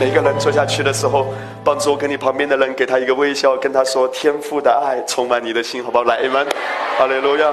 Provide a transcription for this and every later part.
每个人坐下去的时候，帮助跟你旁边的人给他一个微笑，跟他说：“天父的爱充满你的心，好不好？”来，阿门，哈利路亚。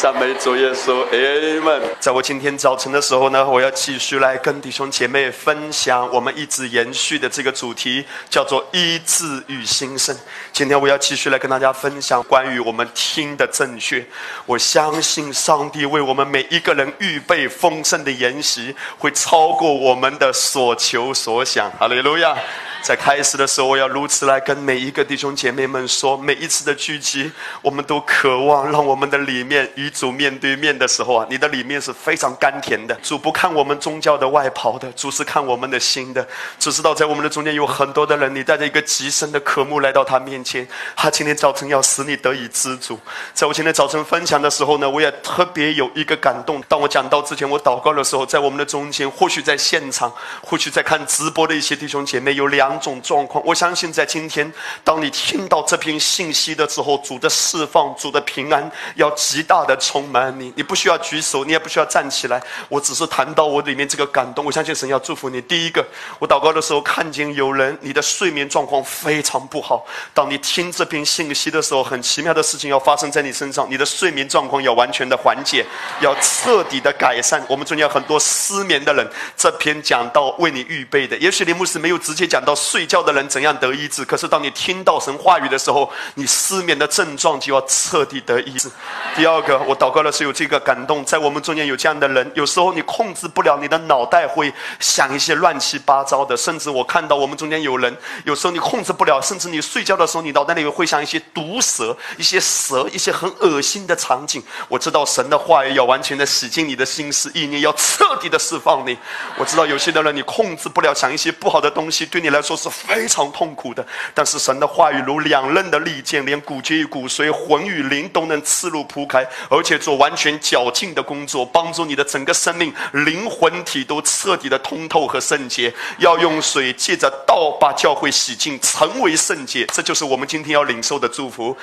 赞美主耶稣，Amen。在我今天早晨的时候呢，我要继续来跟弟兄姐妹分享我们一直延续的这个主题，叫做医治与兴盛。今天我要继续来跟大家分享关于我们听的正确。我相信上帝为我们每一个人预备丰盛的筵席，会超过我们的所求所想。哈利路亚。在开始的时候，我要如此来跟每一个弟兄姐妹们说：每一次的聚集，我们都渴望让我们的里面与主面对面的时候啊，你的里面是非常甘甜的。主不看我们宗教的外袍的，主是看我们的心的。只知道在我们的中间有很多的人，你带着一个极深的渴慕来到他面前，他今天早晨要使你得以知足。在我今天早晨分享的时候呢，我也特别有一个感动。当我讲到之前，我祷告的时候，在我们的中间，或许在现场，或许在看直播的一些弟兄姐妹有两。两种状况，我相信在今天，当你听到这篇信息的时候，主的释放、主的平安要极大的充满你。你不需要举手，你也不需要站起来，我只是谈到我里面这个感动。我相信神要祝福你。第一个，我祷告的时候看见有人，你的睡眠状况非常不好。当你听这篇信息的时候，很奇妙的事情要发生在你身上，你的睡眠状况要完全的缓解，要彻底的改善。我们中间很多失眠的人，这篇讲到为你预备的，也许林牧师没有直接讲到。睡觉的人怎样得医治？可是当你听到神话语的时候，你失眠的症状就要彻底得医治。第二个，我祷告的时候有这个感动，在我们中间有这样的人，有时候你控制不了你的脑袋会想一些乱七八糟的，甚至我看到我们中间有人，有时候你控制不了，甚至你睡觉的时候，你脑袋里会想一些毒蛇、一些蛇、一些很恶心的场景。我知道神的话语要完全的洗净你的心思意念，要彻底的释放你。我知道有些的人你控制不了，想一些不好的东西，对你来说。说是非常痛苦的，但是神的话语如两刃的利剑，连骨节与骨髓、魂与灵都能刺入铺开，而且做完全绞尽的工作，帮助你的整个生命、灵魂体都彻底的通透和圣洁。要用水借着道把教会洗净，成为圣洁。这就是我们今天要领受的祝福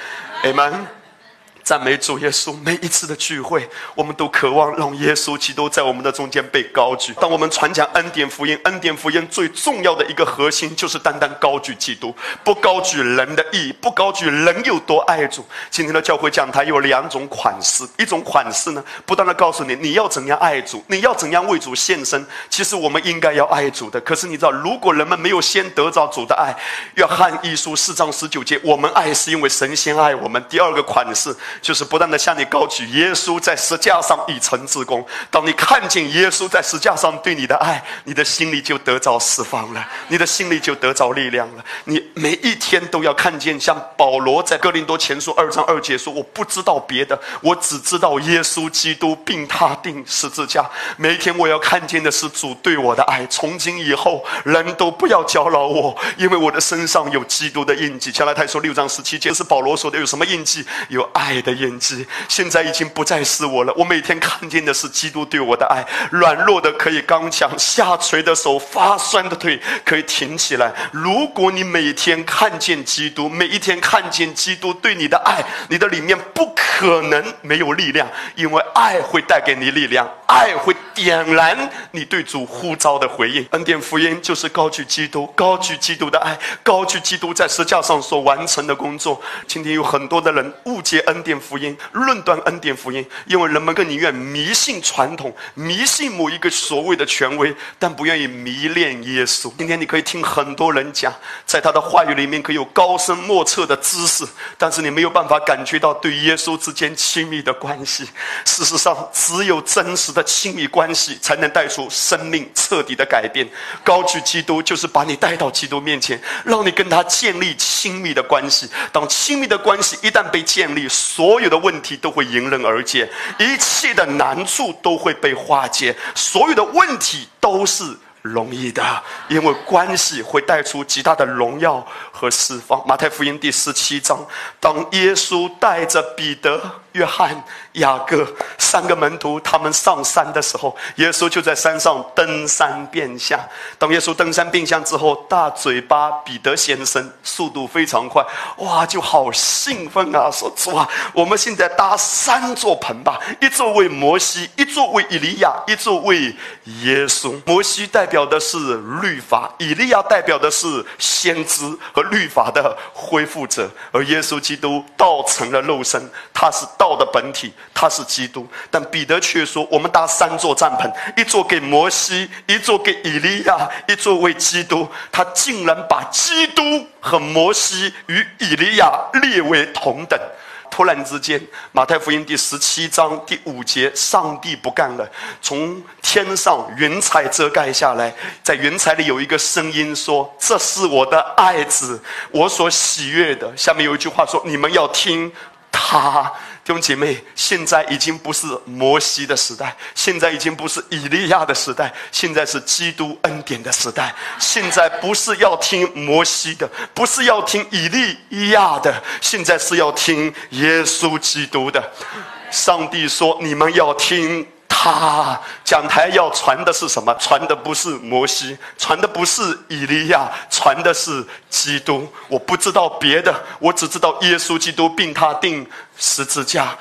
，Amen。赞美主耶稣！每一次的聚会，我们都渴望让耶稣基督在我们的中间被高举。当我们传讲恩典福音，恩典福音最重要的一个核心就是单单高举基督，不高举人的义，不高举人有多爱主。今天的教会讲台有两种款式，一种款式呢，不断的告诉你你要怎样爱主，你要怎样为主献身。其实我们应该要爱主的，可是你知道，如果人们没有先得着主的爱，约翰一书四章十九节，我们爱是因为神先爱我们。第二个款式。就是不断的向你高举耶稣在石架上已成之功。当你看见耶稣在石架上对你的爱，你的心里就得着释放了，你的心里就得着力量了。你每一天都要看见，像保罗在哥林多前书二章二节说：“我不知道别的，我只知道耶稣基督并他定十字架。每一天我要看见的是主对我的爱。从今以后，人都不要搅扰我，因为我的身上有基督的印记。”加拉太说六章十七节是保罗说的，有什么印记？有爱。的印记现在已经不再是我了。我每天看见的是基督对我的爱。软弱的可以刚强，下垂的手，发酸的腿可以挺起来。如果你每天看见基督，每一天看见基督对你的爱，你的里面不可能没有力量，因为爱会带给你力量，爱会点燃你对主呼召的回应。恩典福音就是高举基督，高举基督的爱，高举基督在石架上所完成的工作。今天有很多的人误解恩典。福音论断恩典福音，因为人们更宁愿迷信传统，迷信某一个所谓的权威，但不愿意迷恋耶稣。今天你可以听很多人讲，在他的话语里面可以有高深莫测的知识，但是你没有办法感觉到对耶稣之间亲密的关系。事实上，只有真实的亲密关系，才能带出生命彻底的改变。高举基督，就是把你带到基督面前，让你跟他建立亲密的关系。当亲密的关系一旦被建立，所所有的问题都会迎刃而解，一切的难处都会被化解，所有的问题都是容易的，因为关系会带出极大的荣耀和释放。马太福音第十七章，当耶稣带着彼得。约翰、雅各三个门徒，他们上山的时候，耶稣就在山上登山变相。当耶稣登山变相之后，大嘴巴彼得先生速度非常快，哇，就好兴奋啊！说主啊，我们现在搭三座棚吧，一座为摩西，一座为以利亚，一座为耶稣。摩西代表的是律法，以利亚代表的是先知和律律法的恢复者，而耶稣基督道成了肉身，他是道的本体，他是基督。但彼得却说：“我们搭三座帐篷，一座给摩西，一座给以利亚，一座为基督。”他竟然把基督和摩西与以利亚列为同等。突然之间，马太福音第十七章第五节，上帝不干了，从天上云彩遮盖下来，在云彩里有一个声音说：“这是我的爱子，我所喜悦的。”下面有一句话说：“你们要听他。”弟兄姐妹，现在已经不是摩西的时代，现在已经不是以利亚的时代，现在是基督恩典的时代。现在不是要听摩西的，不是要听以利亚的，现在是要听耶稣基督的。上帝说：“你们要听。”他讲台要传的是什么？传的不是摩西，传的不是以利亚，传的是基督。我不知道别的，我只知道耶稣基督并他定十字架。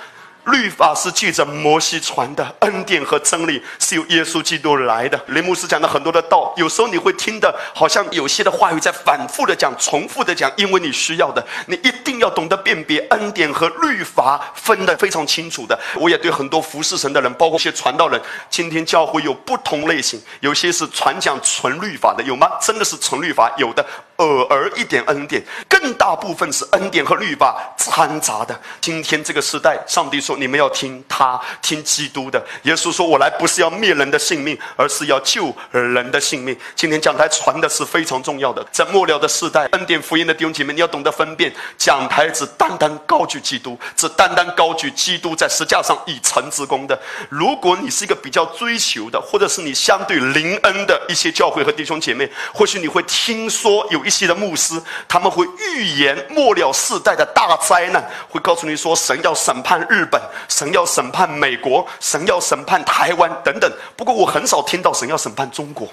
律法是记着摩西传的，恩典和真理是由耶稣基督来的。雷牧师讲了很多的道，有时候你会听的，好像有些的话语在反复的讲、重复的讲，因为你需要的，你一定要懂得辨别恩典和律法分得非常清楚的。我也对很多服侍神的人，包括一些传道人，今天教会有不同类型，有些是传讲纯律法的，有吗？真的是纯律法，有的。偶尔一点恩典，更大部分是恩典和律法掺杂的。今天这个时代，上帝说：“你们要听他，听基督的。”耶稣说：“我来不是要灭人的性命，而是要救人的性命。”今天讲台传的是非常重要的。在末了的时代，恩典福音的弟兄姐妹，你要懂得分辨。讲台只单单高举基督，只单单高举基督在石架上已成之功的。如果你是一个比较追求的，或者是你相对灵恩的一些教会和弟兄姐妹，或许你会听说有。一些的牧师，他们会预言末了世代的大灾难，会告诉你说，神要审判日本，神要审判美国，神要审判台湾等等。不过，我很少听到神要审判中国。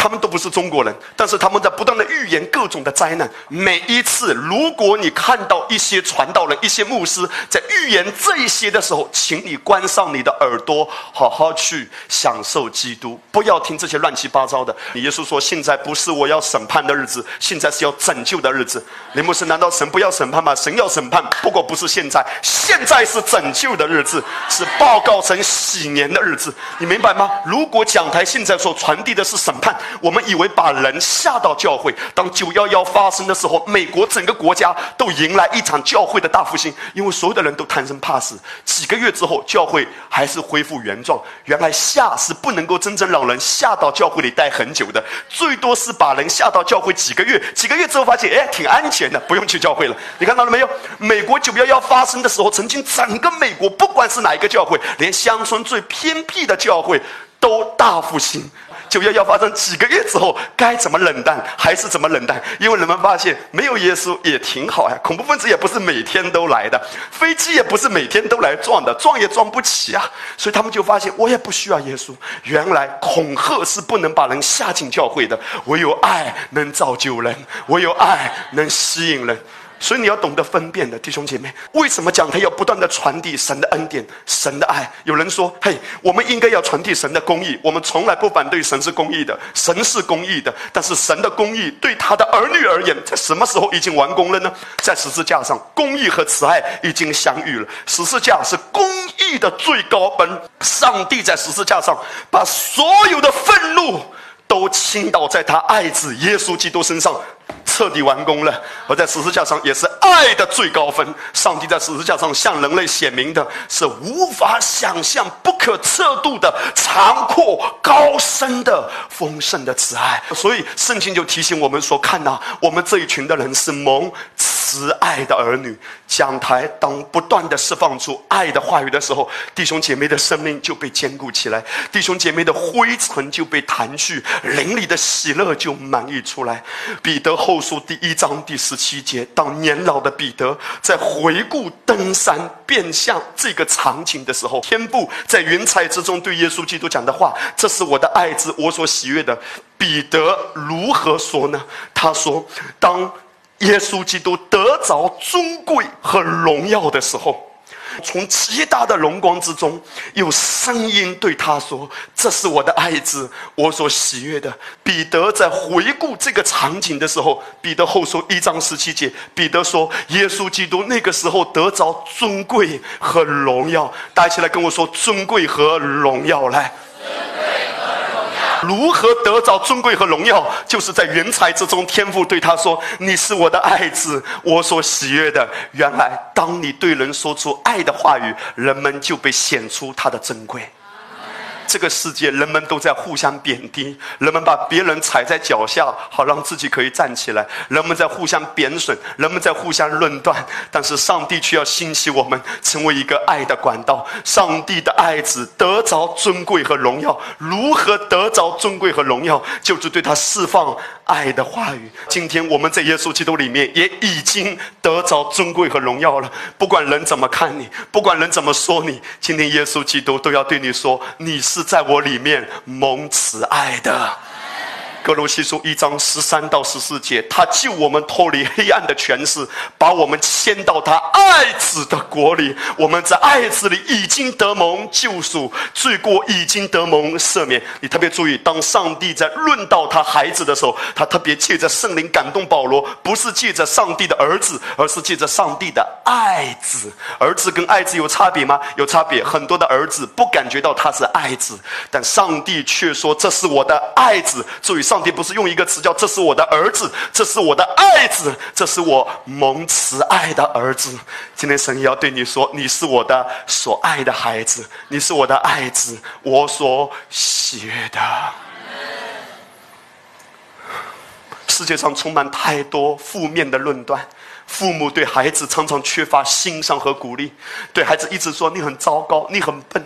他们都不是中国人，但是他们在不断的预言各种的灾难。每一次，如果你看到一些传道人、一些牧师在预言这一些的时候，请你关上你的耳朵，好好去享受基督，不要听这些乱七八糟的。耶稣说：“现在不是我要审判的日子，现在是要拯救的日子。”林牧师，难道神不要审判吗？神要审判，不过不是现在，现在是拯救的日子，是报告神喜年的日子。你明白吗？如果讲台现在所传递的是审判，我们以为把人吓到教会，当九幺幺发生的时候，美国整个国家都迎来一场教会的大复兴，因为所有的人都贪生怕死。几个月之后，教会还是恢复原状。原来吓是不能够真正让人吓到教会里待很久的，最多是把人吓到教会几个月，几个月之后发现，哎，挺安全的，不用去教会了。你看到了没有？美国九幺幺发生的时候，曾经整个美国，不管是哪一个教会，连乡村最偏僻的教会都大复兴。九幺幺发生几个月之后，该怎么冷淡还是怎么冷淡？因为人们发现没有耶稣也挺好呀，恐怖分子也不是每天都来的，飞机也不是每天都来撞的，撞也撞不起啊。所以他们就发现，我也不需要耶稣。原来恐吓是不能把人吓进教会的，唯有爱能造就人，唯有爱能吸引人。所以你要懂得分辨的弟兄姐妹，为什么讲他要不断的传递神的恩典、神的爱？有人说：“嘿，我们应该要传递神的公义。我们从来不反对神是公义的，神是公义的。但是神的公义对他的儿女而言，在什么时候已经完工了呢？在十字架上，公义和慈爱已经相遇了。十字架是公义的最高本。上帝在十字架上把所有的愤怒都倾倒在他爱子耶稣基督身上。”彻底完工了，而在十字架上也是爱的最高分。上帝在十字架上向人类显明的是无法想象、不可测度的长阔高深的丰盛的慈爱。所以圣经就提醒我们说：看呐，我们这一群的人是蒙。慈爱的儿女。讲台当不断的释放出爱的话语的时候，弟兄姐妹的生命就被坚固起来，弟兄姐妹的灰尘就被弹去，灵里的喜乐就满溢出来。彼得后书第一章第十七节，当年老的彼得在回顾登山变相这个场景的时候，天父在云彩之中对耶稣基督讲的话：“这是我的爱子，我所喜悦的。”彼得如何说呢？他说：“当。”耶稣基督得着尊贵和荣耀的时候，从极大的荣光之中，有声音对他说：“这是我的爱子，我所喜悦的。”彼得在回顾这个场景的时候，彼得后书一章十七节，彼得说：“耶稣基督那个时候得着尊贵和荣耀。”大家一起来跟我说：“尊贵和荣耀来。”如何得着尊贵和荣耀？就是在云彩之中，天父对他说：“你是我的爱子，我所喜悦的。”原来，当你对人说出爱的话语，人们就被显出他的珍贵。这个世界，人们都在互相贬低，人们把别人踩在脚下，好让自己可以站起来；人们在互相贬损，人们在互相论断。但是上帝却要兴起我们，成为一个爱的管道。上帝的爱子得着尊贵和荣耀，如何得着尊贵和荣耀？就是对他释放爱的话语。今天我们在耶稣基督里面也已经得着尊贵和荣耀了。不管人怎么看你，不管人怎么说你，今天耶稣基督都要对你说：你是。在我里面蒙慈爱的。格罗西书一章十三到十四节，他救我们脱离黑暗的权势，把我们迁到他爱子的国里。我们在爱子里已经得蒙救赎，罪过已经得蒙赦免。你特别注意，当上帝在论到他孩子的时候，他特别借着圣灵感动保罗，不是借着上帝的儿子，而是借着上帝的爱子。儿子跟爱子有差别吗？有差别。很多的儿子不感觉到他是爱子，但上帝却说这是我的爱子。注意。上帝不是用一个词叫“这是我的儿子，这是我的爱子，这是我蒙慈爱的儿子”。今天神要对你说：“你是我的所爱的孩子，你是我的爱子，我所喜悦的。”世界上充满太多负面的论断，父母对孩子常常缺乏欣赏和鼓励，对孩子一直说：“你很糟糕，你很笨。”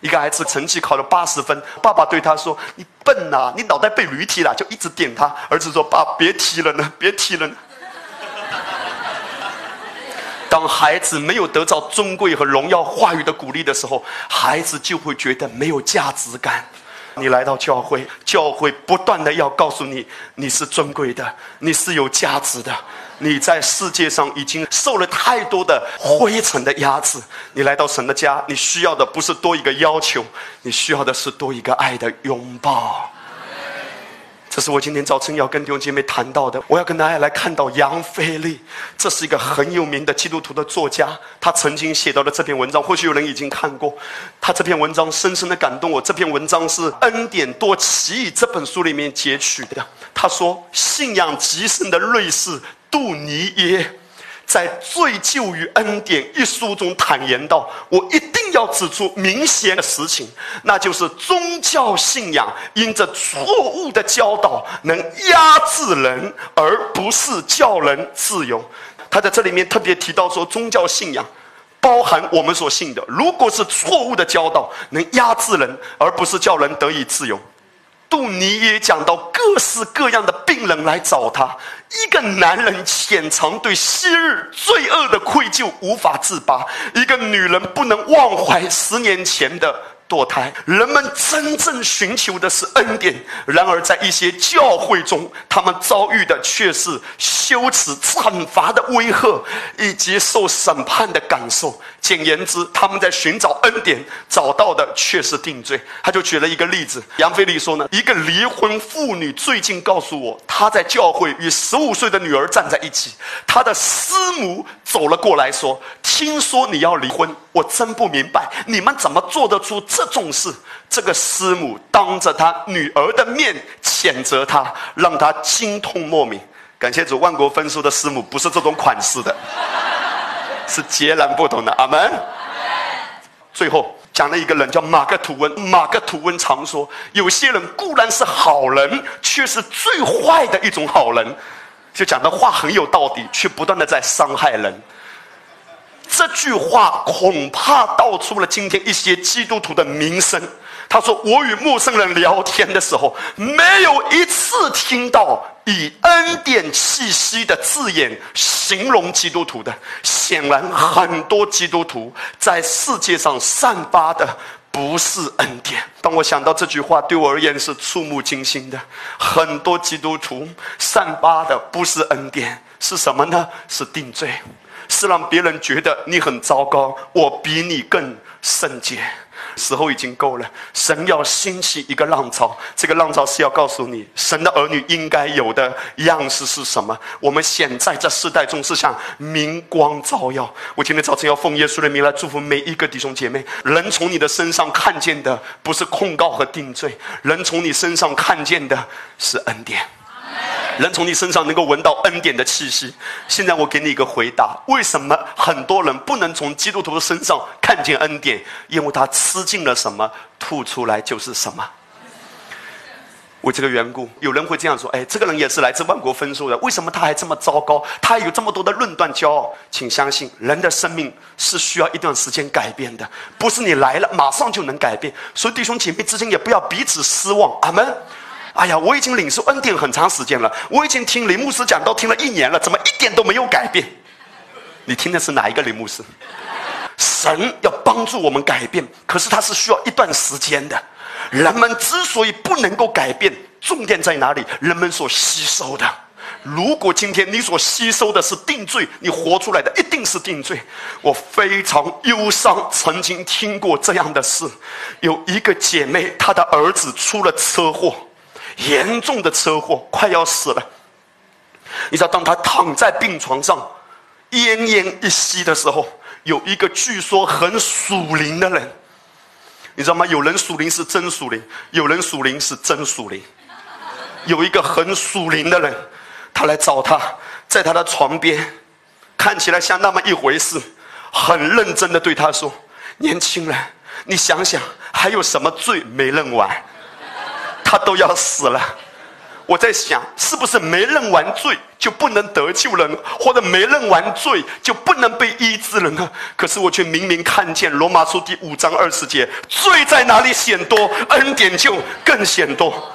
一个孩子成绩考了八十分，爸爸对他说：“你笨呐，你脑袋被驴踢了。”就一直点他。儿子说：“爸，别踢了呢，别踢了呢。”当孩子没有得到尊贵和荣耀话语的鼓励的时候，孩子就会觉得没有价值感。你来到教会，教会不断的要告诉你，你是尊贵的，你是有价值的。你在世界上已经受了太多的灰尘的压制，你来到神的家，你需要的不是多一个要求，你需要的是多一个爱的拥抱。这是我今天早晨要跟弟兄姐妹谈到的。我要跟大家来看到杨飞利，这是一个很有名的基督徒的作家，他曾经写到的这篇文章，或许有人已经看过。他这篇文章深深的感动我。这篇文章是《恩典多奇异》这本书里面截取的。他说：“信仰极深的瑞士。”杜尼耶在《罪疚与恩典》一书中坦言道：“我一定要指出明显的实情，那就是宗教信仰因着错误的教导能压制人，而不是叫人自由。”他在这里面特别提到说，宗教信仰包含我们所信的，如果是错误的教导，能压制人，而不是叫人得以自由。杜尼也讲到各式各样的病人来找他，一个男人潜藏对昔日罪恶的愧疚无法自拔，一个女人不能忘怀十年前的。堕胎，人们真正寻求的是恩典。然而，在一些教会中，他们遭遇的却是羞耻、惩罚的威吓，以及受审判的感受。简言之，他们在寻找恩典，找到的却是定罪。他就举了一个例子：杨飞利说呢，一个离婚妇女最近告诉我，她在教会与十五岁的女儿站在一起，她的师母走了过来说：“听说你要离婚，我真不明白，你们怎么做得出？”这种事，这个师母当着他女儿的面谴责他，让他心痛莫名。感谢主，万国分书的师母不是这种款式的，是截然不同的。阿门。最后讲了一个人叫马克吐温，马克吐温常说，有些人固然是好人，却是最坏的一种好人。就讲的话很有道理，却不断的在伤害人。这句话恐怕道出了今天一些基督徒的名声。他说：“我与陌生人聊天的时候，没有一次听到以恩典气息的字眼形容基督徒的。显然，很多基督徒在世界上散发的不是恩典。当我想到这句话，对我而言是触目惊心的。很多基督徒散发的不是恩典，是什么呢？是定罪，是让别人觉得你很糟糕，我比你更圣洁。”时候已经够了，神要兴起一个浪潮，这个浪潮是要告诉你，神的儿女应该有的样式是什么。我们现在这世代中是像明光照耀。我今天早晨要奉耶稣的名来祝福每一个弟兄姐妹。人从你的身上看见的不是控告和定罪，人从你身上看见的是恩典。人从你身上能够闻到恩典的气息。现在我给你一个回答：为什么很多人不能从基督徒的身上看见恩典？因为他吃进了什么，吐出来就是什么。为这个缘故，有人会这样说：“哎，这个人也是来自万国分数的，为什么他还这么糟糕？他有这么多的论断、骄傲？”请相信，人的生命是需要一段时间改变的，不是你来了马上就能改变。所以弟兄姐妹之间也不要彼此失望。阿门。哎呀，我已经领受恩典很长时间了，我已经听林牧师讲道听了一年了，怎么一点都没有改变？你听的是哪一个林牧师？神要帮助我们改变，可是他是需要一段时间的。人们之所以不能够改变，重点在哪里？人们所吸收的。如果今天你所吸收的是定罪，你活出来的一定是定罪。我非常忧伤，曾经听过这样的事：有一个姐妹，她的儿子出了车祸。严重的车祸，快要死了。你知道，当他躺在病床上，奄奄一息的时候，有一个据说很属灵的人，你知道吗？有人属灵是真属灵，有人属灵是真属灵。有一个很属灵的人，他来找他，在他的床边，看起来像那么一回事，很认真的对他说：“年轻人，你想想，还有什么罪没认完？”他都要死了，我在想，是不是没认完罪就不能得救了，或者没认完罪就不能被医治了呢？可是我却明明看见罗马书第五章二十节，罪在哪里显多，恩典就更显多。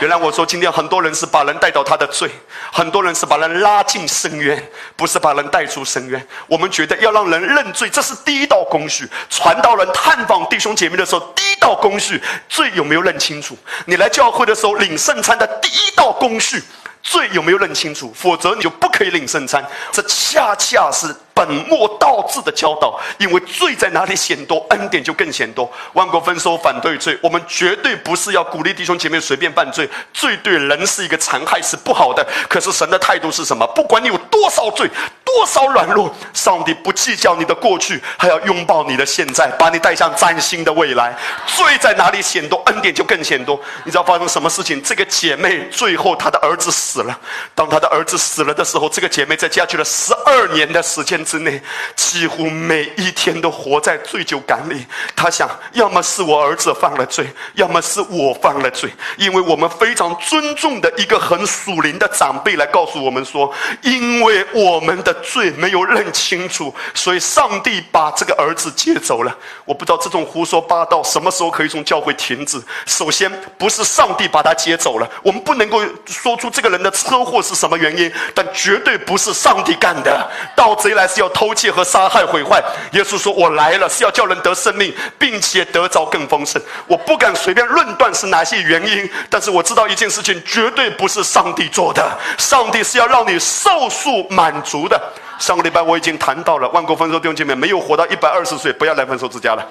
原来我说，今天很多人是把人带到他的罪，很多人是把人拉进深渊，不是把人带出深渊。我们觉得要让人认罪，这是第一道工序。传道人探访弟兄姐妹的时候，第一道工序，罪有没有认清楚？你来教会的时候领圣餐的第一道工序。罪有没有认清楚？否则你就不可以领圣餐。这恰恰是本末倒置的教导。因为罪在哪里显多，恩典就更显多。万国分收反对罪，我们绝对不是要鼓励弟兄姐妹随便犯罪。罪对人是一个残害，是不好的。可是神的态度是什么？不管你有多少罪，多少软弱，上帝不计较你的过去，还要拥抱你的现在，把你带向崭新的未来。罪在哪里显多，恩典就更显多。你知道发生什么事情？这个姐妹最后她的儿子死。了。当她的儿子死了的时候，这个姐妹在家去了十二年的时间之内，几乎每一天都活在醉酒感里。他想，要么是我儿子犯了罪，要么是我犯了罪。因为我们非常尊重的一个很属灵的长辈来告诉我们说，因为我们的罪没有认清楚，所以上帝把这个儿子接走了。我不知道这种胡说八道什么时候可以从教会停止。首先，不是上帝把他接走了，我们不能够说出这个人的。车祸是什么原因？但绝对不是上帝干的。盗贼来要偷窃和杀害毁坏。耶稣说：“我来了是要叫人得生命，并且得着更丰盛。”我不敢随便论断是哪些原因，但是我知道一件事情绝对不是上帝做的。上帝是要让你受数满足的。上个礼拜我已经谈到了，万国丰收弟兄姐妹没有活到一百二十岁，不要来丰收之家了。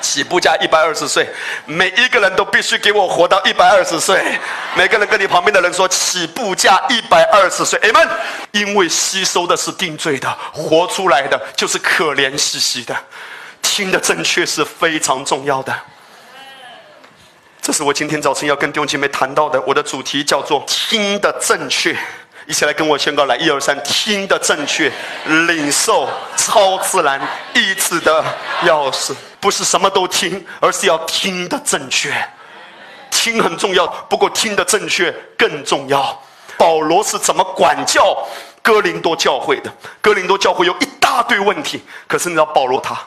起步价一百二十岁，每一个人都必须给我活到一百二十岁。每个人跟你旁边的人说，起步价一百二十岁。Amen。因为吸收的是定罪的，活出来的就是可怜兮兮的。听的正确是非常重要的。这是我今天早晨要跟弟兄姐妹谈到的，我的主题叫做听的正确。一起来跟我宣告来，一二三，听的正确，领受超自然意志的钥匙，不是什么都听，而是要听的正确。听很重要，不过听的正确更重要。保罗是怎么管教哥林多教会的。哥林多教会有一大堆问题，可是你知道保罗他，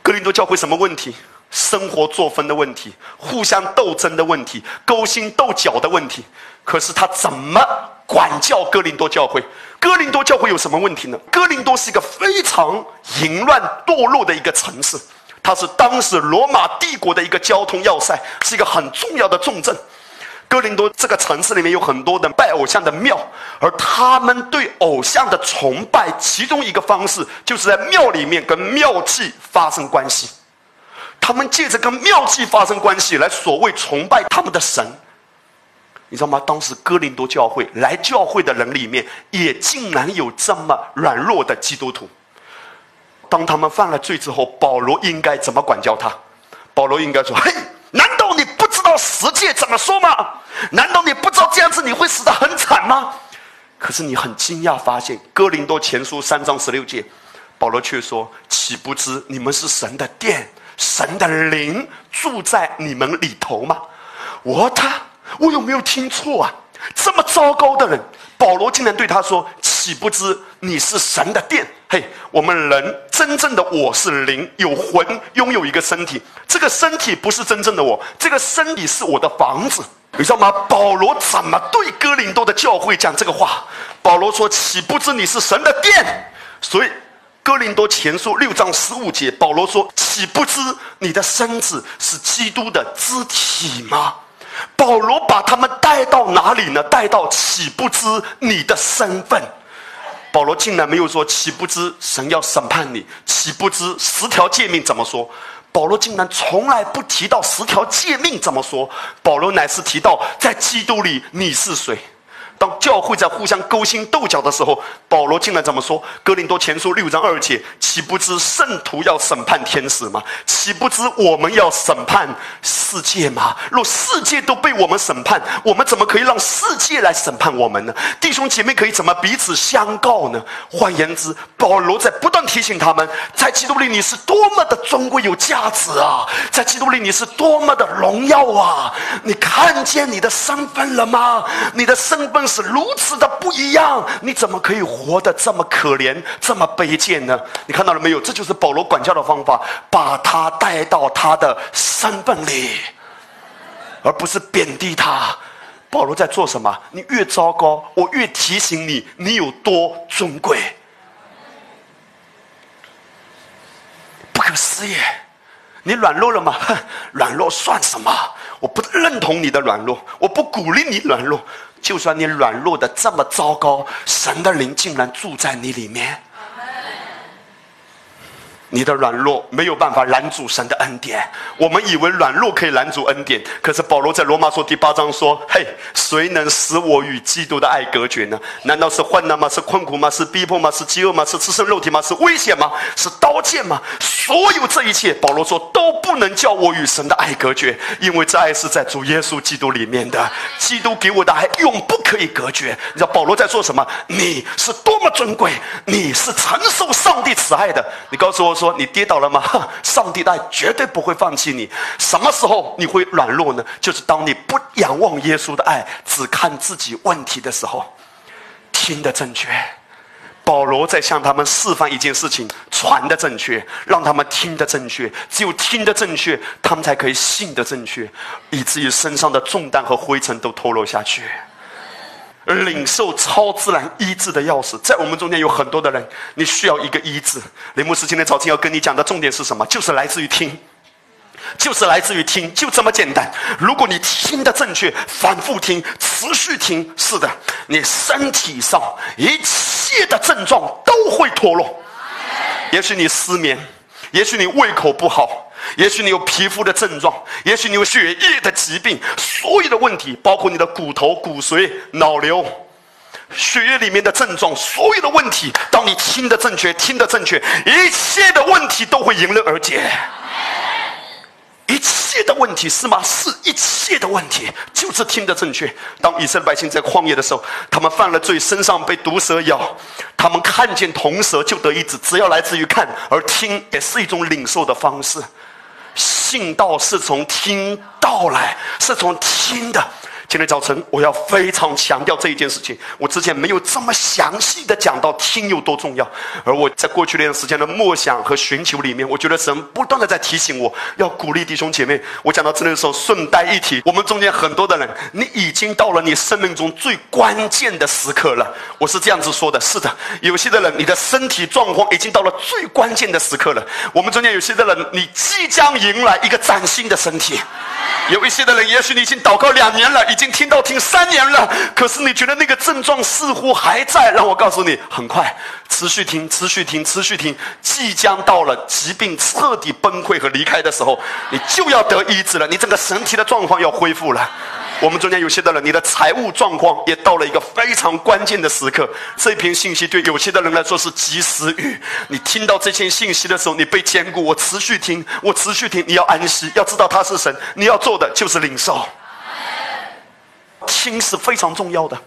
哥林多教会什么问题？生活作风的问题，互相斗争的问题，勾心斗角的问题。可是他怎么管教哥林多教会？哥林多教会有什么问题呢？哥林多是一个非常淫乱堕落的一个城市，它是当时罗马帝国的一个交通要塞，是一个很重要的重镇。哥林多这个城市里面有很多的拜偶像的庙，而他们对偶像的崇拜，其中一个方式就是在庙里面跟庙妓发生关系。他们借着跟庙妓发生关系来所谓崇拜他们的神，你知道吗？当时哥林多教会来教会的人里面，也竟然有这么软弱的基督徒。当他们犯了罪之后，保罗应该怎么管教他？保罗应该说：“嘿，难道你不知道十诫怎么说吗？难道你不知道这样子你会死得很惨吗？”可是你很惊讶发现，哥林多前书三章十六节，保罗却说：“岂不知你们是神的殿？”神的灵住在你们里头吗？我他，我有没有听错啊？这么糟糕的人，保罗竟然对他说：“岂不知你是神的殿？”嘿，我们人真正的我是灵，有魂，拥有一个身体。这个身体不是真正的我，这个身体是我的房子，你知道吗？保罗怎么对哥林多的教会讲这个话？保罗说：“岂不知你是神的殿？”所以。哥林多前书六章十五节，保罗说：“岂不知你的身子是基督的肢体吗？”保罗把他们带到哪里呢？带到岂不知你的身份？保罗竟然没有说：“岂不知神要审判你？”岂不知十条诫命怎么说？保罗竟然从来不提到十条诫命怎么说？保罗乃是提到在基督里你是谁。当教会在互相勾心斗角的时候，保罗竟然怎么说？哥林多前书六章二节，岂不知圣徒要审判天使吗？岂不知我们要审判世界吗？若世界都被我们审判，我们怎么可以让世界来审判我们呢？弟兄姐妹可以怎么彼此相告呢？换言之，保罗在不断提醒他们，在基督里你是多么的尊贵有价值啊！在基督里你是多么的荣耀啊！你看见你的身份了吗？你的身份。是如此的不一样，你怎么可以活得这么可怜、这么卑贱呢？你看到了没有？这就是保罗管教的方法，把他带到他的身份里，而不是贬低他。保罗在做什么？你越糟糕，我越提醒你，你有多尊贵。不可思议！你软弱了吗？哼，软弱算什么？我不认同你的软弱，我不鼓励你软弱。就算你软弱的这么糟糕，神的灵竟然住在你里面。你的软弱没有办法拦阻神的恩典。我们以为软弱可以拦阻恩典，可是保罗在罗马书第八章说：“嘿，谁能使我与基督的爱隔绝呢？难道是患难吗？是困苦吗？是逼迫吗？是饥饿吗？是赤身肉体吗？是危险吗？是刀剑吗？所有这一切，保罗说都不能叫我与神的爱隔绝，因为这爱是在主耶稣基督里面的。基督给我的爱永不可以隔绝。你知道保罗在说什么？你是多么尊贵，你是承受上帝慈爱的。你告诉我。说你跌倒了吗？上帝的爱绝对不会放弃你。什么时候你会软弱呢？就是当你不仰望耶稣的爱，只看自己问题的时候。听的正确，保罗在向他们示范一件事情：传的正确，让他们听的正确。只有听的正确，他们才可以信的正确，以至于身上的重担和灰尘都脱落下去。领受超自然医治的钥匙，在我们中间有很多的人，你需要一个医治。林牧师今天早晨要跟你讲的重点是什么？就是来自于听，就是来自于听，就这么简单。如果你听的正确，反复听，持续听，是的，你身体上一切的症状都会脱落。也许你失眠，也许你胃口不好。也许你有皮肤的症状，也许你有血液的疾病，所有的问题，包括你的骨头、骨髓、脑瘤、血液里面的症状，所有的问题，当你听的正确，听的正确，一切的问题都会迎刃而解。一切的问题是吗？是一切的问题，就是听的正确。当以色列百姓在旷野的时候，他们犯了罪，身上被毒蛇咬，他们看见铜蛇就得医治，只要来自于看，而听也是一种领受的方式。信道是从听道来，是从听的，今天早晨我要非常强调这一件事情。我之前没有这么详细的讲到听有多重要，而我在过去那段时间的默想和寻求里面，我觉得神不断的在提醒我要鼓励弟兄姐妹。我讲到这里的时候，顺带一提，我们中间很多的人，你已经到了你生命中最关键的时刻了。我是这样子说的，是的，有些的人，你的身体状况已经到了最关键的时刻了。我们中间有些的人，你即将迎来一个崭新的身体。有一些的人，也许你已经祷告两年了，已已经听到听三年了，可是你觉得那个症状似乎还在。让我告诉你，很快，持续听，持续听，持续听，即将到了疾病彻底崩溃和离开的时候，你就要得医治了，你整个身体的状况要恢复了。我们中间有些的人，你的财务状况也到了一个非常关键的时刻。这篇信息对有些的人来说是及时雨。你听到这些信息的时候，你被坚固。我持续听，我持续听。你要安息，要知道他是神。你要做的就是领受。心是非常重要的。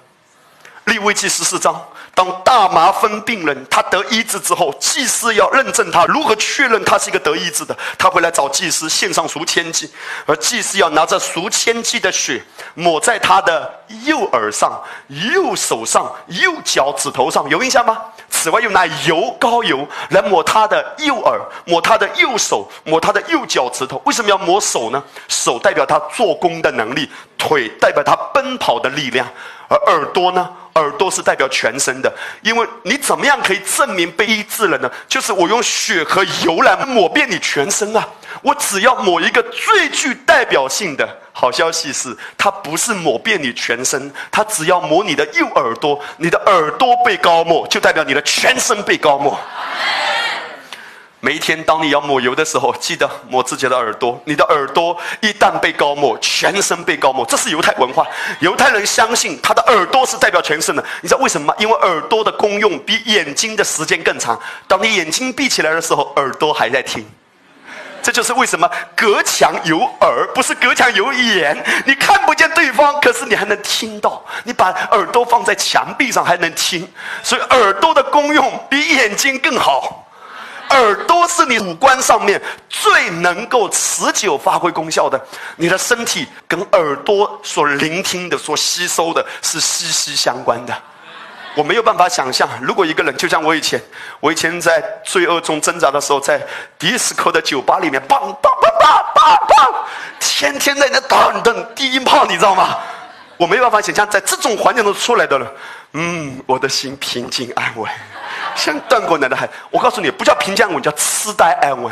立位记十四章。当大麻风病人他得医治之后，祭司要认证他，如何确认他是一个得医治的？他会来找祭司献上赎千祭，而祭司要拿着赎千祭的血抹在他的右耳上、右手上、右脚趾头上，有印象吗？此外，又拿油膏油来抹他的右耳、抹他的右手、抹他的右脚趾头。为什么要抹手呢？手代表他做工的能力，腿代表他奔跑的力量，而耳朵呢？耳朵是代表全身真的，因为你怎么样可以证明被医治了呢？就是我用血和油来抹遍你全身啊！我只要抹一个最具代表性的好消息是，它不是抹遍你全身，它只要抹你的右耳朵，你的耳朵被高抹，就代表你的全身被高抹。每一天，当你要抹油的时候，记得抹自己的耳朵。你的耳朵一旦被高抹，全身被高抹，这是犹太文化。犹太人相信他的耳朵是代表全身的。你知道为什么吗？因为耳朵的功用比眼睛的时间更长。当你眼睛闭起来的时候，耳朵还在听。这就是为什么隔墙有耳，不是隔墙有眼。你看不见对方，可是你还能听到。你把耳朵放在墙壁上还能听，所以耳朵的功用比眼睛更好。耳朵是你五官上面最能够持久发挥功效的，你的身体跟耳朵所聆听的、所吸收的是息息相关的。我没有办法想象，如果一个人就像我以前，我以前在罪恶中挣扎的时候，在迪斯科的酒吧里面，棒棒棒棒棒棒，天天在那噔噔低音炮，你知道吗？我没有办法想象，在这种环境中出来的人，嗯，我的心平静安稳。像断过奶的海，我告诉你，不叫平静安稳，叫痴呆安稳。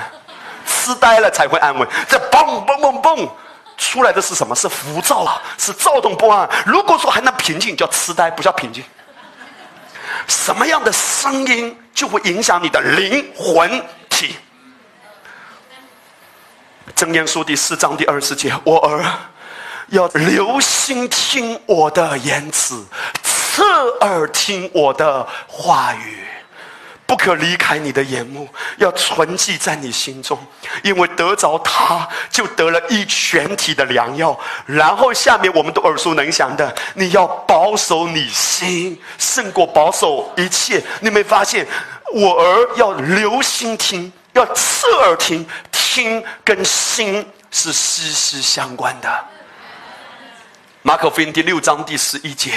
痴呆了才会安稳。这嘣嘣嘣嘣，出来的是什么？是浮躁啊，是躁动不安。如果说还能平静，叫痴呆，不叫平静。什么样的声音就会影响你的灵魂体？箴言书第四章第二十节，我儿要留心听我的言辞，侧耳听我的话语。不可离开你的眼目，要存记在你心中，因为得着它，就得了一全体的良药。然后下面我们都耳熟能详的，你要保守你心，胜过保守一切。你没发现，我儿要留心听，要侧耳听，听跟心是息息相关的。马可福音第六章第十一节，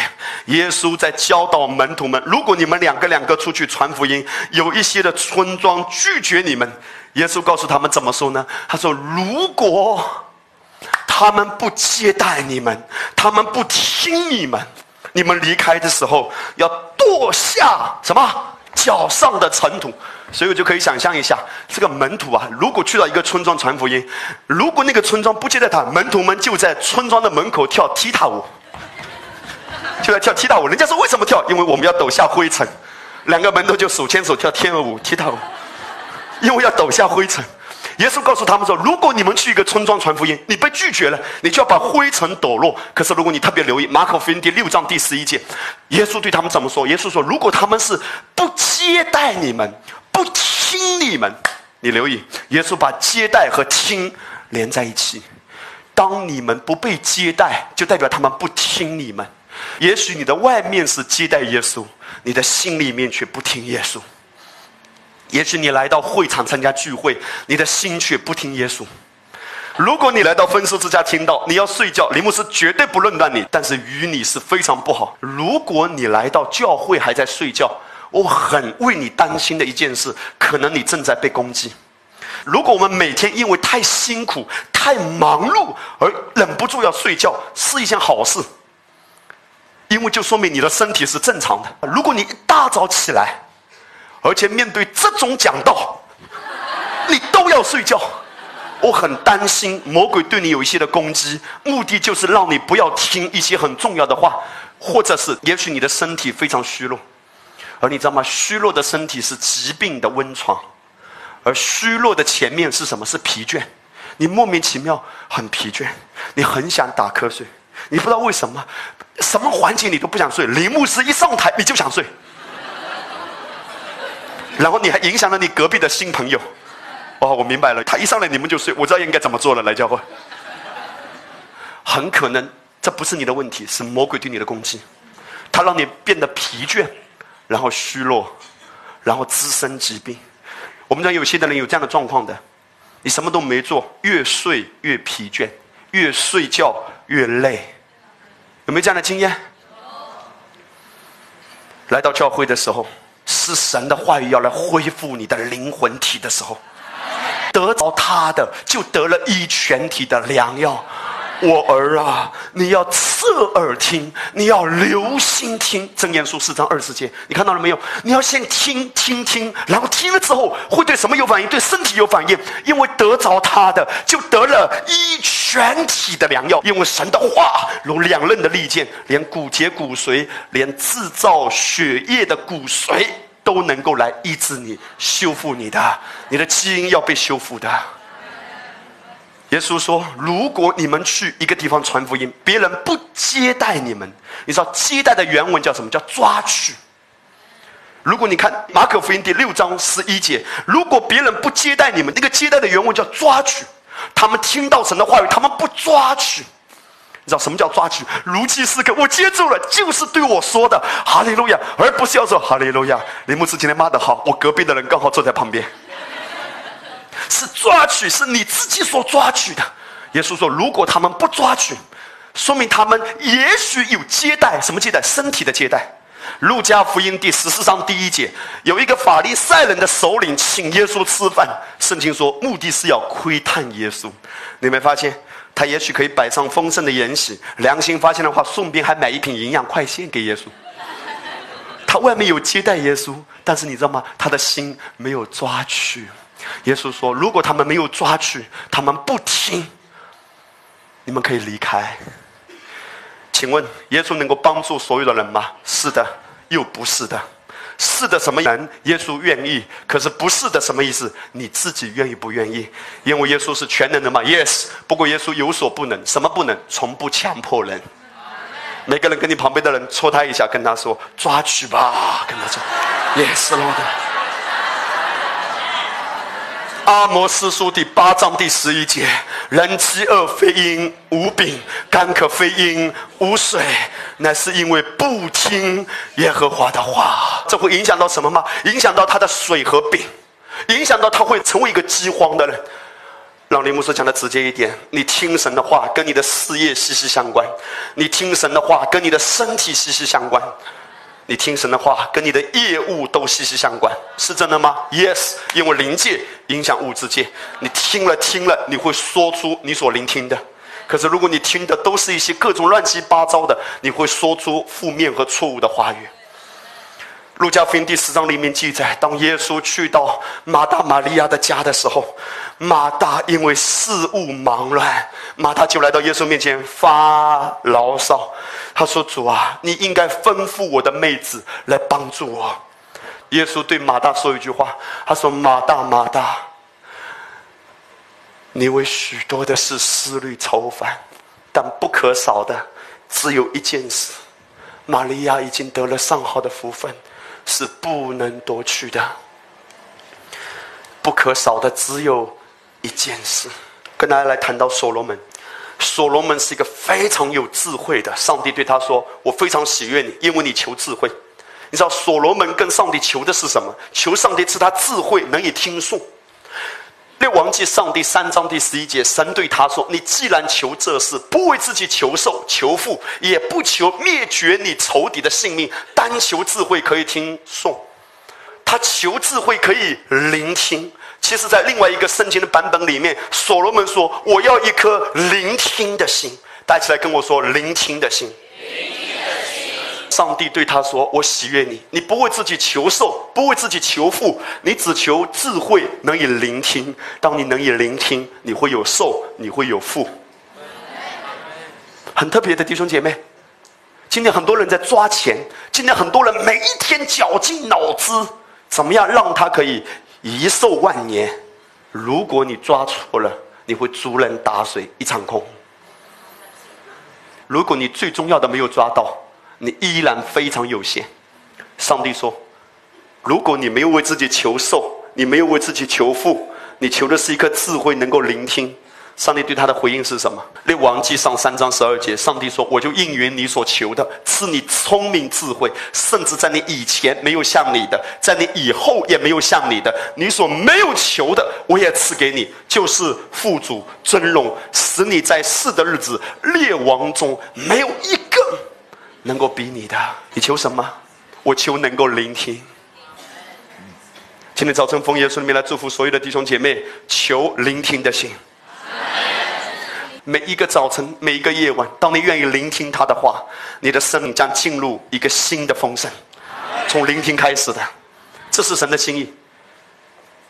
耶稣在教导门徒们：如果你们两个两个出去传福音，有一些的村庄拒绝你们，耶稣告诉他们怎么说呢？他说：如果他们不接待你们，他们不听你们，你们离开的时候要剁下什么？脚上的尘土，所以我就可以想象一下，这个门徒啊，如果去到一个村庄传福音，如果那个村庄不接待他，门徒们就在村庄的门口跳踢踏舞，就在跳踢踏舞。人家说为什么跳？因为我们要抖下灰尘，两个门徒就手牵手跳天鹅舞、踢踏舞，因为要抖下灰尘。耶稣告诉他们说：“如果你们去一个村庄传福音，你被拒绝了，你就要把灰尘抖落。可是如果你特别留意马可福音第六章第十一节，耶稣对他们怎么说？耶稣说：如果他们是不接待你们，不听你们，你留意，耶稣把接待和听连在一起。当你们不被接待，就代表他们不听你们。也许你的外面是接待耶稣，你的心里面却不听耶稣。”也许你来到会场参加聚会，你的心却不听耶稣。如果你来到分手之家听到你要睡觉，林牧师绝对不论断你，但是与你是非常不好。如果你来到教会还在睡觉，我很为你担心的一件事，可能你正在被攻击。如果我们每天因为太辛苦、太忙碌而忍不住要睡觉，是一件好事，因为就说明你的身体是正常的。如果你一大早起来，而且面对这种讲道，你都要睡觉，我很担心魔鬼对你有一些的攻击，目的就是让你不要听一些很重要的话，或者是也许你的身体非常虚弱。而你知道吗？虚弱的身体是疾病的温床，而虚弱的前面是什么？是疲倦。你莫名其妙很疲倦，你很想打瞌睡，你不知道为什么，什么环境你都不想睡。林牧师一上台你就想睡，然后你还影响了你隔壁的新朋友。哦，我明白了，他一上来你们就睡，我知道应该怎么做了。来教会，很可能这不是你的问题，是魔鬼对你的攻击，他让你变得疲倦。然后虚弱，然后滋生疾病。我们讲有些的人有这样的状况的，你什么都没做，越睡越疲倦，越睡觉越累，有没有这样的经验？来到教会的时候，是神的话语要来恢复你的灵魂体的时候，得着他的，就得了一全体的良药。我儿啊，你要侧耳听，你要留心听。真言书四章二十节，你看到了没有？你要先听听听，然后听了之后会对什么有反应？对身体有反应，因为得着他的，就得了一全体的良药。因为神的话如两刃的利剑，连骨节骨髓，连制造血液的骨髓都能够来医治你、修复你的，你的基因要被修复的。耶稣说：“如果你们去一个地方传福音，别人不接待你们，你知道接待的原文叫什么？叫抓取。如果你看马可福音第六章十一节，如果别人不接待你们，那个接待的原文叫抓取。他们听到神的话语，他们不抓取。你知道什么叫抓取？如饥似渴，我接住了，就是对我说的哈利路亚，而不是要说哈利路亚。林牧师今天骂的好，我隔壁的人刚好坐在旁边。”是抓取，是你自己所抓取的。耶稣说：“如果他们不抓取，说明他们也许有接待，什么接待？身体的接待。”路加福音第十四章第一节，有一个法利赛人的首领请耶稣吃饭，圣经说目的是要窥探耶稣。你没发现，他也许可以摆上丰盛的筵席，良心发现的话，顺便还买一瓶营养快线给耶稣。他外面有接待耶稣，但是你知道吗？他的心没有抓取。耶稣说：“如果他们没有抓取，他们不听，你们可以离开。”请问，耶稣能够帮助所有的人吗？是的，又不是的。是的，什么人？耶稣愿意。可是不是的，什么意思？你自己愿意不愿意？因为耶稣是全能的嘛。Yes。不过耶稣有所不能，什么不能？从不强迫人。每个人跟你旁边的人戳他一下，跟他说：“抓取吧。”跟他说：“Yes，Lord。”阿摩斯书第八章第十一节：人饥饿非因无饼，干渴非因无水，乃是因为不听耶和华的话。这会影响到什么吗？影响到他的水和饼，影响到他会成为一个饥荒的人。让林牧师讲的直接一点：你听神的话，跟你的事业息息相关；你听神的话，跟你的身体息息相关。你听神的话，跟你的业务都息息相关，是真的吗？Yes，因为灵界影响物质界。你听了听了，你会说出你所聆听的。可是如果你听的都是一些各种乱七八糟的，你会说出负面和错误的话语。路加福音第十章里面记载，当耶稣去到马大、玛利亚的家的时候，马大因为事务忙乱，马大就来到耶稣面前发牢骚。他说：“主啊，你应该吩咐我的妹子来帮助我。”耶稣对马大说一句话：“他说，马大，马大，你为许多的事思虑愁烦，但不可少的只有一件事。玛利亚已经得了上好的福分。”是不能夺取的，不可少的只有一件事。跟大家来谈到所罗门，所罗门是一个非常有智慧的。上帝对他说：“我非常喜悦你，因为你求智慧。”你知道所罗门跟上帝求的是什么？求上帝赐他智慧，能以听颂。列王记上第三章第十一节，神对他说：“你既然求这事，不为自己求寿求富，也不求灭绝你仇敌的性命，单求智慧，可以听颂。他求智慧，可以聆听。其实，在另外一个圣经的版本里面，所罗门说：‘我要一颗聆听的心。’大家起来跟我说：‘聆听的心。’上帝对他说：“我喜悦你，你不为自己求寿，不为自己求富，你只求智慧，能以聆听。当你能以聆听，你会有寿，你会有富。很特别的弟兄姐妹，今天很多人在抓钱，今天很多人每一天绞尽脑汁，怎么样让他可以一寿万年？如果你抓错了，你会竹篮打水一场空。如果你最重要的没有抓到。”你依然非常有限。上帝说：“如果你没有为自己求寿，你没有为自己求富，你求的是一颗智慧，能够聆听。”上帝对他的回应是什么？列王记上三章十二节，上帝说：“我就应允你所求的，赐你聪明智慧，甚至在你以前没有像你的，在你以后也没有像你的，你所没有求的，我也赐给你，就是富足尊荣，使你在世的日子，列王中没有一。”能够比你的，你求什么？我求能够聆听。今天早晨，奉耶稣里面来祝福所有的弟兄姐妹，求聆听的心。每一个早晨，每一个夜晚，当你愿意聆听他的话，你的生命将进入一个新的丰盛。从聆听开始的，这是神的心意。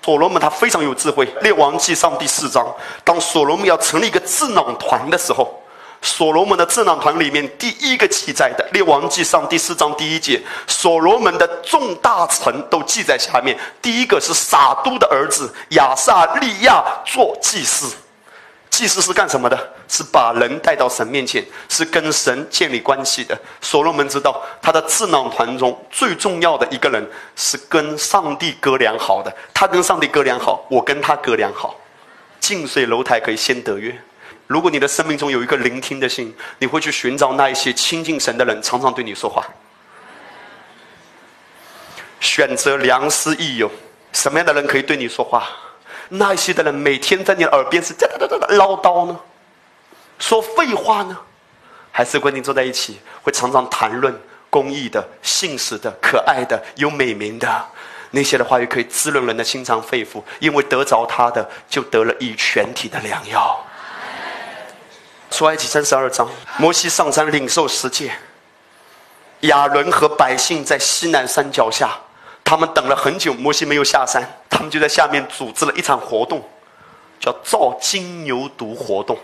所罗门他非常有智慧，《列王记上》第四章，当所罗门要成立一个智囊团的时候。所罗门的智囊团里面第一个记载的《列王记上》第四章第一节，所罗门的众大臣都记在下面。第一个是撒都的儿子亚撒利亚做祭司，祭司是干什么的？是把人带到神面前，是跟神建立关系的。所罗门知道，他的智囊团中最重要的一个人是跟上帝哥俩好的。他跟上帝哥俩好，我跟他哥俩好，近水楼台可以先得月。如果你的生命中有一个聆听的心，你会去寻找那一些亲近神的人，常常对你说话。选择良师益友，什么样的人可以对你说话？那一些的人每天在你耳边是哒哒哒哒唠叨呢，说废话呢，还是跟你坐在一起，会常常谈论公益的、信实的、可爱的、有美名的那些的话语，可以滋润人的心肠肺腑。因为得着他的，就得了以全体的良药。出埃及三十二章，摩西上山领受十诫。亚伦和百姓在西南山脚下，他们等了很久，摩西没有下山，他们就在下面组织了一场活动，叫造金牛犊活动。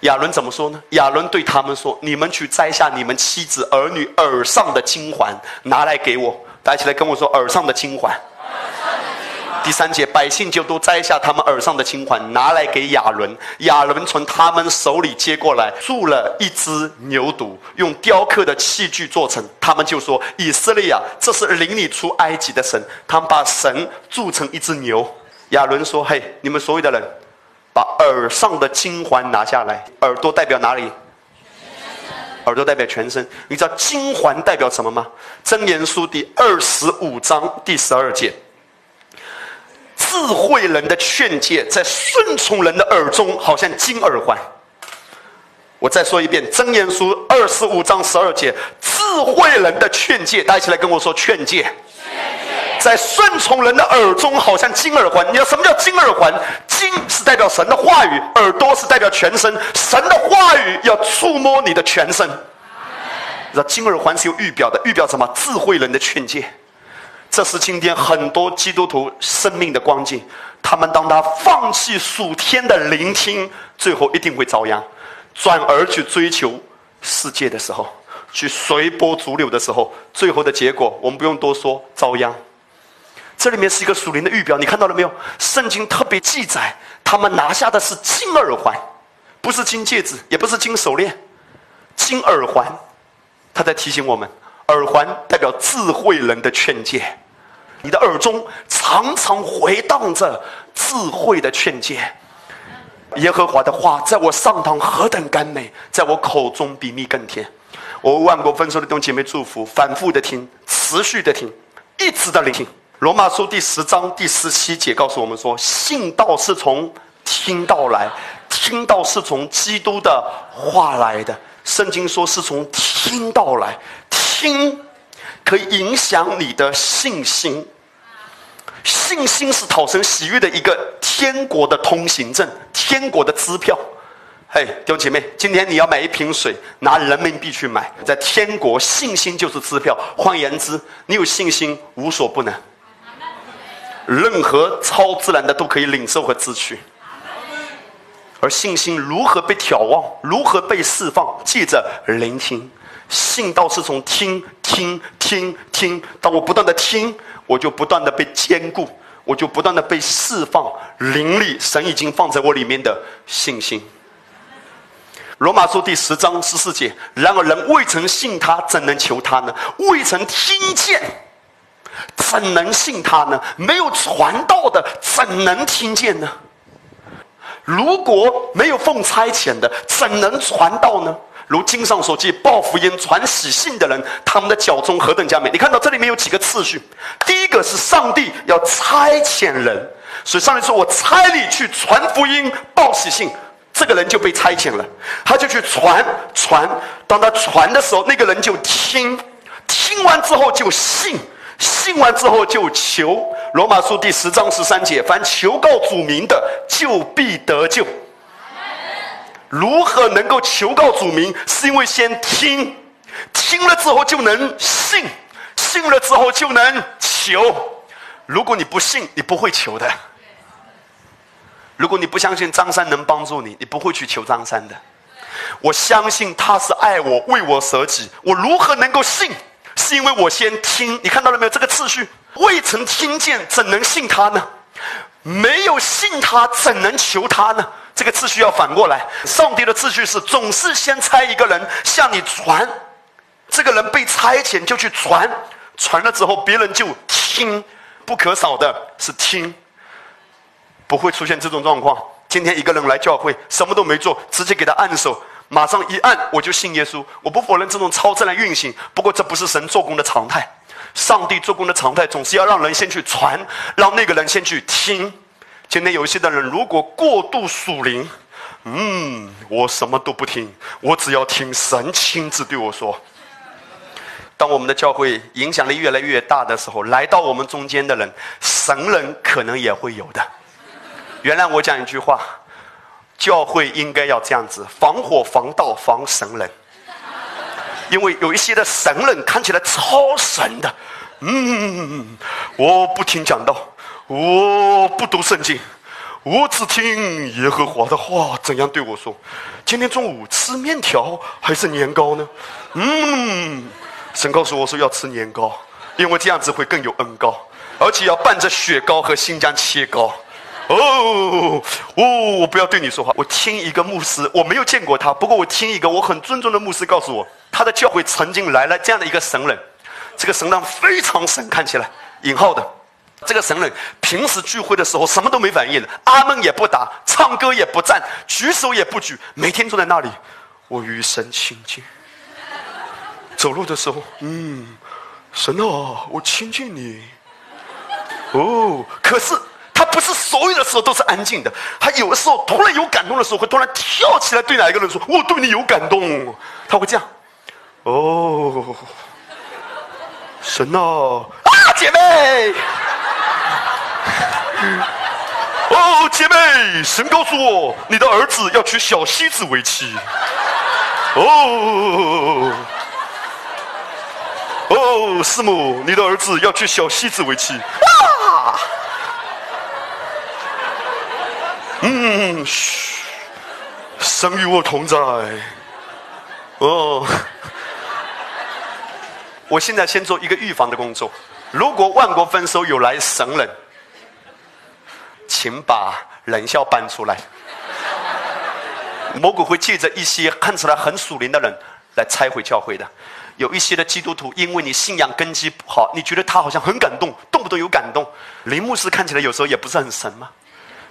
亚伦怎么说呢？亚伦对他们说：“你们去摘下你们妻子儿女耳上的金环，拿来给我。大家一起来跟我说耳上的金环。”第三节，百姓就都摘下他们耳上的金环，拿来给亚伦。亚伦从他们手里接过来，铸了一只牛犊，用雕刻的器具做成。他们就说：“以色列啊，这是领你出埃及的神。”他们把神铸成一只牛。亚伦说：“嘿，你们所有的人，把耳上的金环拿下来。耳朵代表哪里？耳朵代表全身。你知道金环代表什么吗？箴言书第二十五章第十二节。”智慧人的劝诫，在顺从人的耳中，好像金耳环。我再说一遍，《真言书》二十五章十二节，智慧人的劝诫，大家一起来跟我说劝诫。在顺从人的耳中，好像金耳环。你知道什么叫金耳环？金是代表神的话语，耳朵是代表全身。神的话语要触摸你的全身。那金耳环是有预表的，预表什么？智慧人的劝诫。这是今天很多基督徒生命的光景。他们当他放弃属天的聆听，最后一定会遭殃；转而去追求世界的时候，去随波逐流的时候，最后的结果我们不用多说，遭殃。这里面是一个属灵的预表，你看到了没有？圣经特别记载，他们拿下的是金耳环，不是金戒指，也不是金手链，金耳环。他在提醒我们。耳环代表智慧人的劝诫，你的耳中常常回荡着智慧的劝诫。耶和华的话在我上堂何等甘美，在我口中比蜜更甜。我为万国丰收的弟兄姐妹祝福，反复的听，持续的听，一直的聆听。罗马书第十章第十七节告诉我们说：“信道是从听道来，听道是从基督的话来的。”圣经说是从听到来，听可以影响你的信心。信心是讨神喜悦的一个天国的通行证，天国的支票。嘿，弟兄姐妹，今天你要买一瓶水，拿人民币去买，在天国，信心就是支票。换言之，你有信心，无所不能，任何超自然的都可以领受和支取。而信心如何被眺望，如何被释放？记着聆听，信道是从听听听听。当我不断的听，我就不断的被坚固，我就不断的被释放灵力。神已经放在我里面的信心。罗马书第十章十四节：然而人未曾信他，怎能求他呢？未曾听见，怎能信他呢？没有传道的，怎能听见呢？如果没有奉差遣的，怎能传道呢？如经上所记，报福音、传喜信的人，他们的脚中何等佳美！你看到这里面有几个次序？第一个是上帝要差遣人，所以上帝说：“我差你去传福音、报喜信。”这个人就被差遣了，他就去传传。当他传的时候，那个人就听，听完之后就信，信完之后就求。罗马书第十章十三节：凡求告主名的，就必得救。如何能够求告主名？是因为先听，听了之后就能信，信了之后就能求。如果你不信，你不会求的。如果你不相信张三能帮助你，你不会去求张三的。我相信他是爱我，为我舍己。我如何能够信？是因为我先听。你看到了没有？这个次序，未曾听见，怎能信他呢？没有信他，怎能求他呢？这个次序要反过来。上帝的次序是总是先差一个人向你传，这个人被差遣就去传，传了之后别人就听。不可少的是听。不会出现这种状况。今天一个人来教会，什么都没做，直接给他按手，马上一按我就信耶稣。我不否认这种超自然运行，不过这不是神做工的常态。上帝做工的常态总是要让人先去传，让那个人先去听。今天有一些的人如果过度属灵，嗯，我什么都不听，我只要听神亲自对我说。当我们的教会影响力越来越大的时候，来到我们中间的人，神人可能也会有的。原来我讲一句话，教会应该要这样子：防火、防盗、防神人。因为有一些的神人看起来超神的，嗯，我不听讲道，我不读圣经，我只听耶和华的话怎样对我说。今天中午吃面条还是年糕呢？嗯，神告诉我说要吃年糕，因为这样子会更有恩膏，而且要伴着雪糕和新疆切糕。哦，哦，我不要对你说话。我听一个牧师，我没有见过他，不过我听一个我很尊重的牧师告诉我，他的教会曾经来了这样的一个神人，这个神人非常神，看起来引号的。这个神人平时聚会的时候什么都没反应，阿门也不打，唱歌也不赞，举手也不举，每天坐在那里。我与神亲近，走路的时候，嗯，神啊，我亲近你。哦，可是。他不是所有的时候都是安静的，他有的时候突然有感动的时候，会突然跳起来对哪一个人说：“我对你有感动。”他会这样。哦，神啊！啊，姐妹！哦，姐妹！神告诉我，你的儿子要娶小西子为妻。哦，哦，师母，你的儿子要娶小西子为妻。嗯，嘘，神与我同在。哦，我现在先做一个预防的工作。如果万国丰收有来神人，请把冷笑搬出来。魔鬼会借着一些看起来很属灵的人来拆毁教会的。有一些的基督徒，因为你信仰根基不好，你觉得他好像很感动，动不动有感动。林牧师看起来有时候也不是很神吗？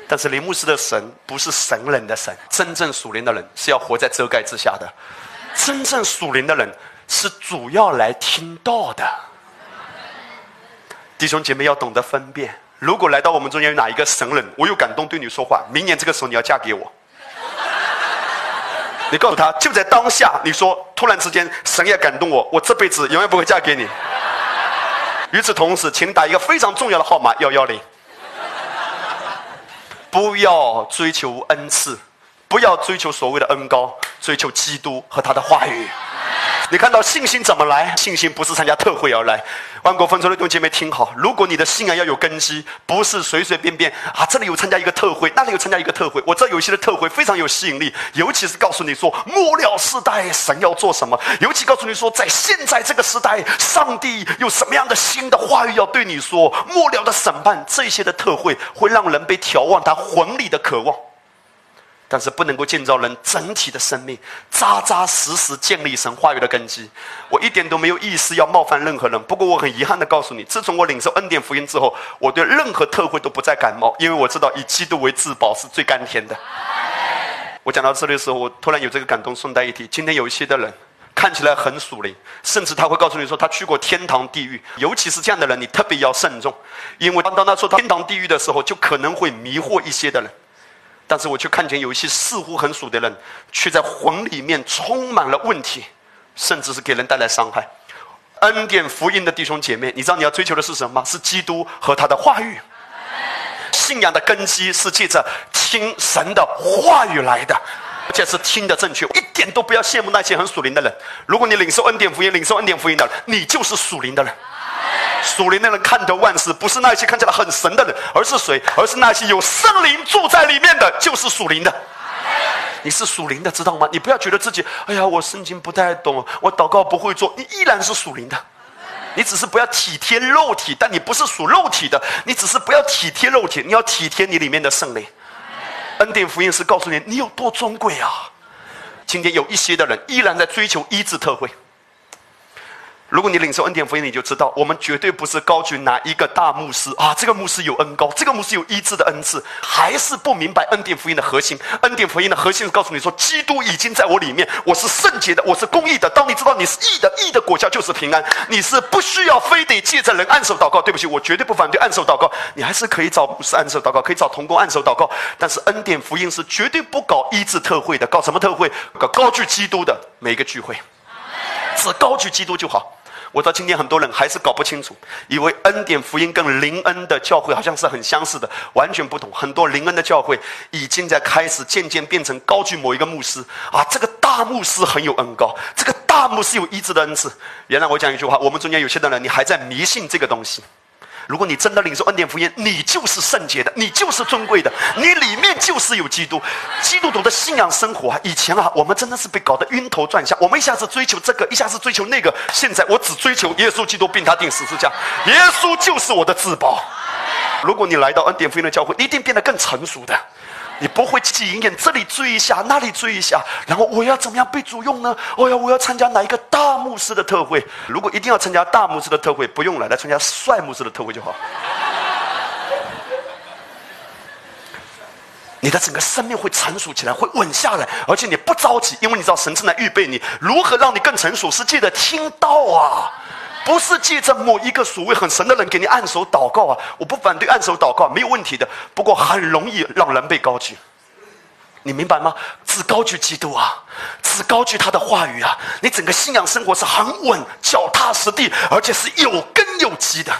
但是林牧师的神不是神人的神，真正属灵的人是要活在遮盖之下的。真正属灵的人是主要来听道的。弟兄姐妹要懂得分辨。如果来到我们中间有哪一个神人，我有感动对你说话，明年这个时候你要嫁给我。你告诉他，就在当下，你说突然之间神也感动我，我这辈子永远不会嫁给你。与此同时，请打一个非常重要的号码幺幺零。不要追求恩赐，不要追求所谓的恩高，追求基督和他的话语。你看到信心怎么来？信心不是参加特会而来。万国分出的弟兄姐妹听好，如果你的信仰要有根基，不是随随便便啊，这里有参加一个特会，那里有参加一个特会。我知道有些的特会非常有吸引力，尤其是告诉你说末了时代神要做什么，尤其告诉你说在现在这个时代，上帝有什么样的新的话语要对你说。末了的审判，这些的特会会让人被眺望他魂里的渴望。但是不能够建造人整体的生命，扎扎实实建立神话语的根基。我一点都没有意思要冒犯任何人。不过我很遗憾的告诉你，自从我领受恩典福音之后，我对任何特会都不再感冒，因为我知道以基督为至宝是最甘甜的。我讲到这里的时候，我突然有这个感动。顺带一提，今天有一些的人看起来很属灵，甚至他会告诉你说他去过天堂地狱。尤其是这样的人，你特别要慎重，因为当他说天堂地狱的时候，就可能会迷惑一些的人。但是我却看见有一些似乎很属的人，却在魂里面充满了问题，甚至是给人带来伤害。恩典福音的弟兄姐妹，你知道你要追求的是什么吗？是基督和他的话语。信仰的根基是借着听神的话语来的，而且是听的正确。一点都不要羡慕那些很属灵的人。如果你领受恩典福音，领受恩典福音的人，你就是属灵的人。属灵的人看得万事，不是那些看起来很神的人，而是谁？而是那些有圣灵住在里面的，就是属灵的。你是属灵的，知道吗？你不要觉得自己，哎呀，我圣经不太懂，我祷告不会做，你依然是属灵的。你只是不要体贴肉体，但你不是属肉体的。你只是不要体贴肉体，你要体贴你里面的圣灵。恩典福音是告诉你，你有多尊贵啊！今天有一些的人依然在追求医治特会。如果你领受恩典福音，你就知道，我们绝对不是高举哪一个大牧师啊，这个牧师有恩高，这个牧师有医治的恩赐，还是不明白恩典福音的核心。恩典福音的核心是告诉你说，基督已经在我里面，我是圣洁的，我是公义的。当你知道你是义的，义的果效就是平安。你是不需要非得借着人按手祷告。对不起，我绝对不反对按手祷告，你还是可以找牧师按手祷告，可以找同工按手祷告。但是恩典福音是绝对不搞医治特会的，搞什么特会？搞高举基督的每一个聚会，只高举基督就好。我到今天，很多人还是搞不清楚，以为恩典福音跟灵恩的教会好像是很相似的，完全不同。很多灵恩的教会已经在开始渐渐变成高举某一个牧师啊，这个大牧师很有恩高，这个大牧师有医治的恩赐。原来我讲一句话，我们中间有些的人，你还在迷信这个东西。如果你真的领受恩典福音，你就是圣洁的，你就是尊贵的，你里面就是有基督。基督徒的信仰生活，以前啊，我们真的是被搞得晕头转向。我们一下子追求这个，一下子追求那个。现在我只追求耶稣基督，并他定十字架。耶稣就是我的至宝。如果你来到恩典福音的教会，一定变得更成熟的。你不会挤一眼，这里追一下，那里追一下，然后我要怎么样被主用呢？我要我要参加哪一个大牧师的特会？如果一定要参加大牧师的特会，不用了，来参加帅牧师的特会就好。你的整个生命会成熟起来，会稳下来，而且你不着急，因为你知道神正在预备你。如何让你更成熟？是记得听到啊。不是借着某一个所谓很神的人给你按手祷告啊！我不反对按手祷告，没有问题的。不过很容易让人被高举，你明白吗？只高举基督啊，只高举他的话语啊，你整个信仰生活是很稳、脚踏实地，而且是有根有基的。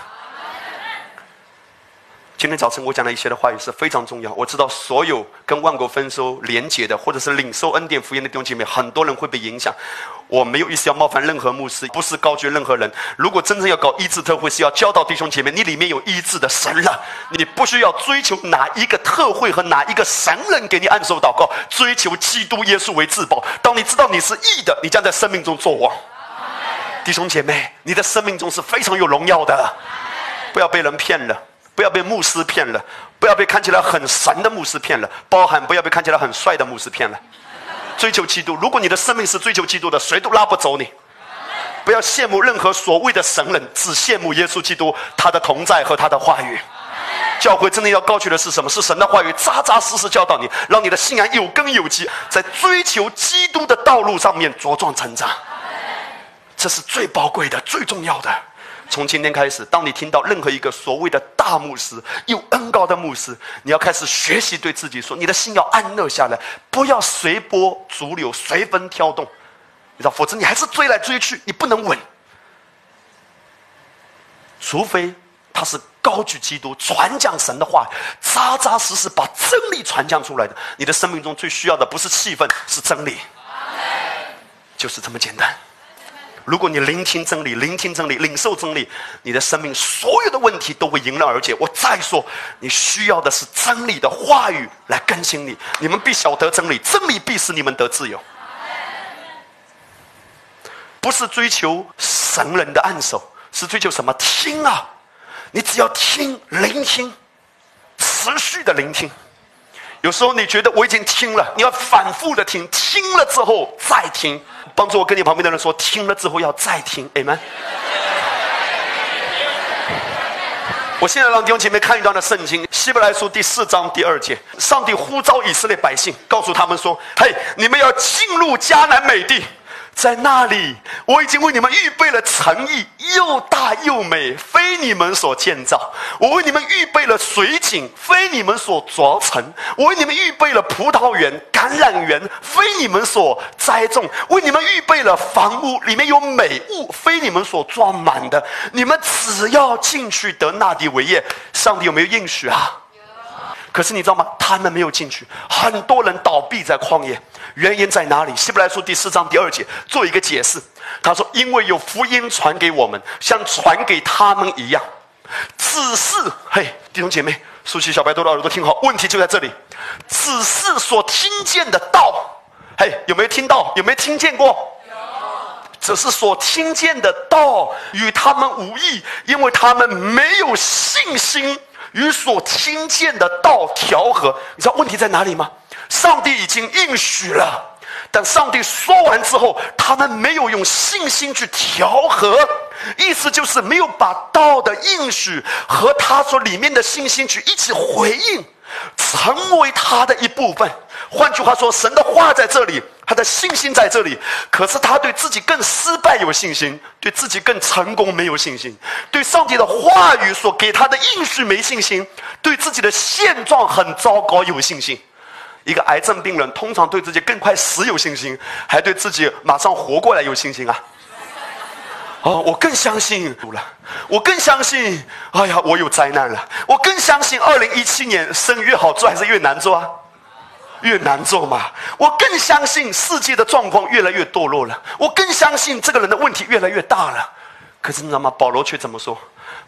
今天早晨我讲的一些的话语是非常重要。我知道所有跟万国丰收连结的，或者是领受恩典福音的弟兄姐妹，很多人会被影响。我没有意思要冒犯任何牧师，不是高举任何人。如果真正要搞医治特会，是要教导弟兄姐妹，你里面有医治的神了，你不需要追求哪一个特会和哪一个神人给你按手祷告，追求基督耶稣为至宝。当你知道你是义的，你将在生命中作王。弟兄姐妹，你的生命中是非常有荣耀的，不要被人骗了。不要被牧师骗了，不要被看起来很神的牧师骗了，包含不要被看起来很帅的牧师骗了。追求基督，如果你的生命是追求基督的，谁都拉不走你。不要羡慕任何所谓的神人，只羡慕耶稣基督他的同在和他的话语。教会真的要高举的是什么？是神的话语，扎扎实实教导你，让你的信仰有根有基，在追求基督的道路上面茁壮成长。这是最宝贵的、最重要的。从今天开始，当你听到任何一个所谓的大牧师、有恩高的牧师，你要开始学习对自己说：你的心要安乐下来，不要随波逐流、随风挑动，你知道，否则你还是追来追去，你不能稳。除非他是高举基督、传讲神的话，扎扎实实把真理传讲出来的。你的生命中最需要的不是气氛，是真理，就是这么简单。如果你聆听真理、聆听真理、领受真理，你的生命所有的问题都会迎刃而解。我再说，你需要的是真理的话语来更新你。你们必晓得真理，真理必使你们得自由。不是追求神人的暗手，是追求什么？听啊！你只要听、聆听，持续的聆听。有时候你觉得我已经听了，你要反复的听，听了之后再听。帮助我跟你旁边的人说，听了之后要再听，amen。我现在让弟兄姐妹看一段的圣经，《希伯来书》第四章第二节，上帝呼召以色列百姓，告诉他们说：“嘿，你们要进入迦南美地。”在那里，我已经为你们预备了城邑，又大又美，非你们所建造；我为你们预备了水井，非你们所凿成；我为你们预备了葡萄园、橄榄园，非你们所栽种；为你们预备了房屋，里面有美物，非你们所装满的。你们只要进去得那地为业。上帝有没有应许啊？可是你知道吗？他们没有进去，很多人倒闭在旷野。原因在哪里？希伯来书第四章第二节做一个解释。他说：“因为有福音传给我们，像传给他们一样。只是，嘿，弟兄姐妹，竖起小白兔的耳朵听好，问题就在这里。只是所听见的道，嘿，有没有听到？有没有听见过？只是所听见的道与他们无异，因为他们没有信心。”与所听见的道调和，你知道问题在哪里吗？上帝已经应许了，但上帝说完之后，他们没有用信心去调和，意思就是没有把道的应许和他所里面的信心去一起回应，成为他的一部分。换句话说，神的话在这里。他的信心在这里，可是他对自己更失败有信心，对自己更成功没有信心，对上帝的话语所给他的应许没信心，对自己的现状很糟糕有信心。一个癌症病人通常对自己更快死有信心，还对自己马上活过来有信心啊！哦，我更相信了，我更相信，哎呀，我有灾难了，我更相信二零一七年生越好做还是越难做啊？越难做嘛，我更相信世界的状况越来越堕落了，我更相信这个人的问题越来越大了。可是你知道吗？保罗却怎么说？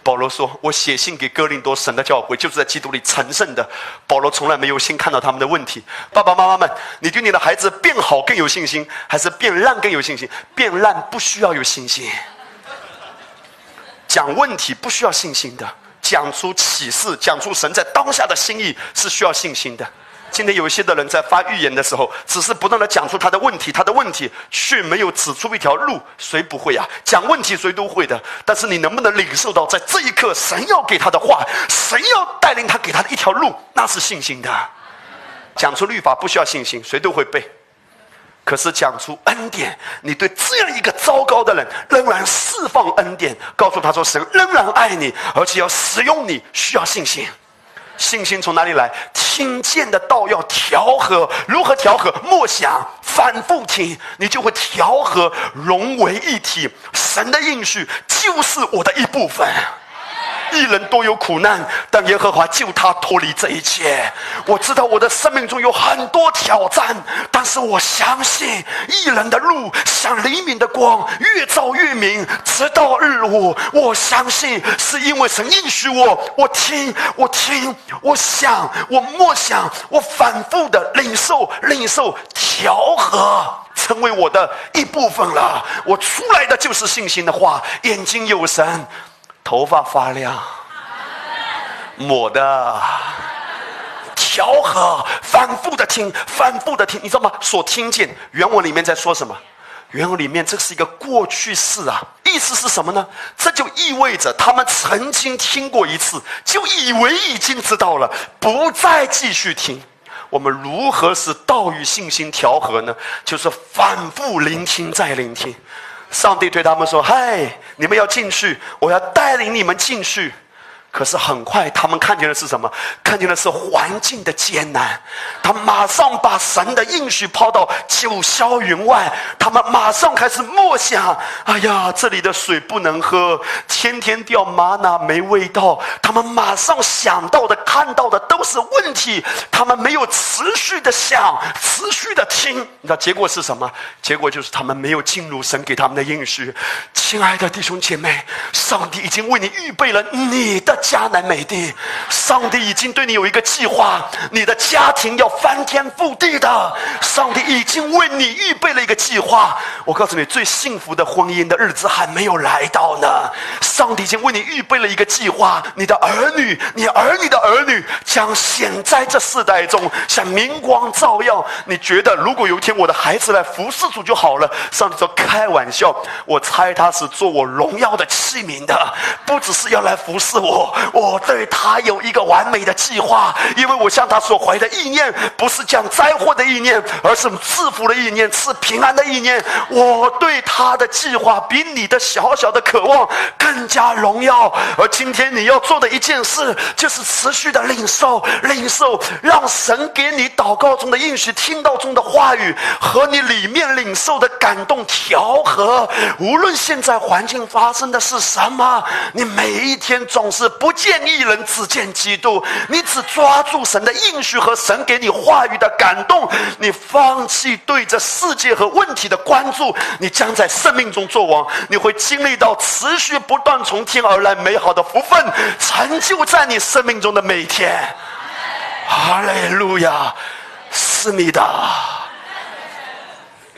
保罗说：“我写信给哥林多神的教会，就是在基督里成圣的。”保罗从来没有先看到他们的问题。爸爸妈妈们，你对你的孩子变好更有信心，还是变烂更有信心？变烂不需要有信心，讲问题不需要信心的，讲出启示，讲出神在当下的心意是需要信心的。今天有一些的人在发预言的时候，只是不断的讲出他的问题，他的问题却没有指出一条路。谁不会啊？讲问题谁都会的。但是你能不能领受到，在这一刻，神要给他的话，神要带领他给他的一条路，那是信心的。讲出律法不需要信心，谁都会背。可是讲出恩典，你对这样一个糟糕的人，仍然释放恩典，告诉他说，神仍然爱你，而且要使用你，需要信心。信心从哪里来？听见的道要调和，如何调和？默想，反复听，你就会调和，融为一体。神的应许就是我的一部分。一人都有苦难，但耶和华救他脱离这一切。我知道我的生命中有很多挑战，但是我相信一人的路像黎明的光，越照越明，直到日落。我相信是因为神应许我，我听，我听，我想，我默想，我反复的领受，领受，调和，成为我的一部分了。我出来的就是信心的话，眼睛有神。头发发亮，抹的调和，反复的听，反复的听，你知道吗？所听见原文里面在说什么？原文里面这是一个过去式啊，意思是什么呢？这就意味着他们曾经听过一次，就以为已经知道了，不再继续听。我们如何使道与信心调和呢？就是反复聆听，再聆听。上帝对他们说：“嗨，你们要进去，我要带领你们进去。”可是很快，他们看见的是什么？看见的是环境的艰难。他马上把神的应许抛到九霄云外。他们马上开始默想：哎呀，这里的水不能喝，天天掉玛瑙没味道。他们马上想到的、看到的都是问题。他们没有持续的想，持续的听。你知道结果是什么？结果就是他们没有进入神给他们的应许。亲爱的弟兄姐妹，上帝已经为你预备了你的。迦南美地，上帝已经对你有一个计划，你的家庭要翻天覆地的。上帝已经为你预备了一个计划。我告诉你，最幸福的婚姻的日子还没有来到呢。上帝已经为你预备了一个计划，你的儿女，你儿女的儿女将显在这世代中，像明光照耀。你觉得，如果有一天我的孩子来服侍主就好了？上帝说：“开玩笑，我猜他是做我荣耀的器皿的，不只是要来服侍我。”我对他有一个完美的计划，因为我向他所怀的意念不是讲灾祸的意念，而是赐福的意念，赐平安的意念。我对他的计划比你的小小的渴望更加荣耀。而今天你要做的一件事，就是持续的领受、领受，让神给你祷告中的应许、听到中的话语和你里面领受的感动调和。无论现在环境发生的是什么，你每一天总是。不见一人，只见基督。你只抓住神的应许和神给你话语的感动，你放弃对这世界和问题的关注，你将在生命中作王。你会经历到持续不断从天而来美好的福分，成就在你生命中的每一天。哈利路亚，是你的。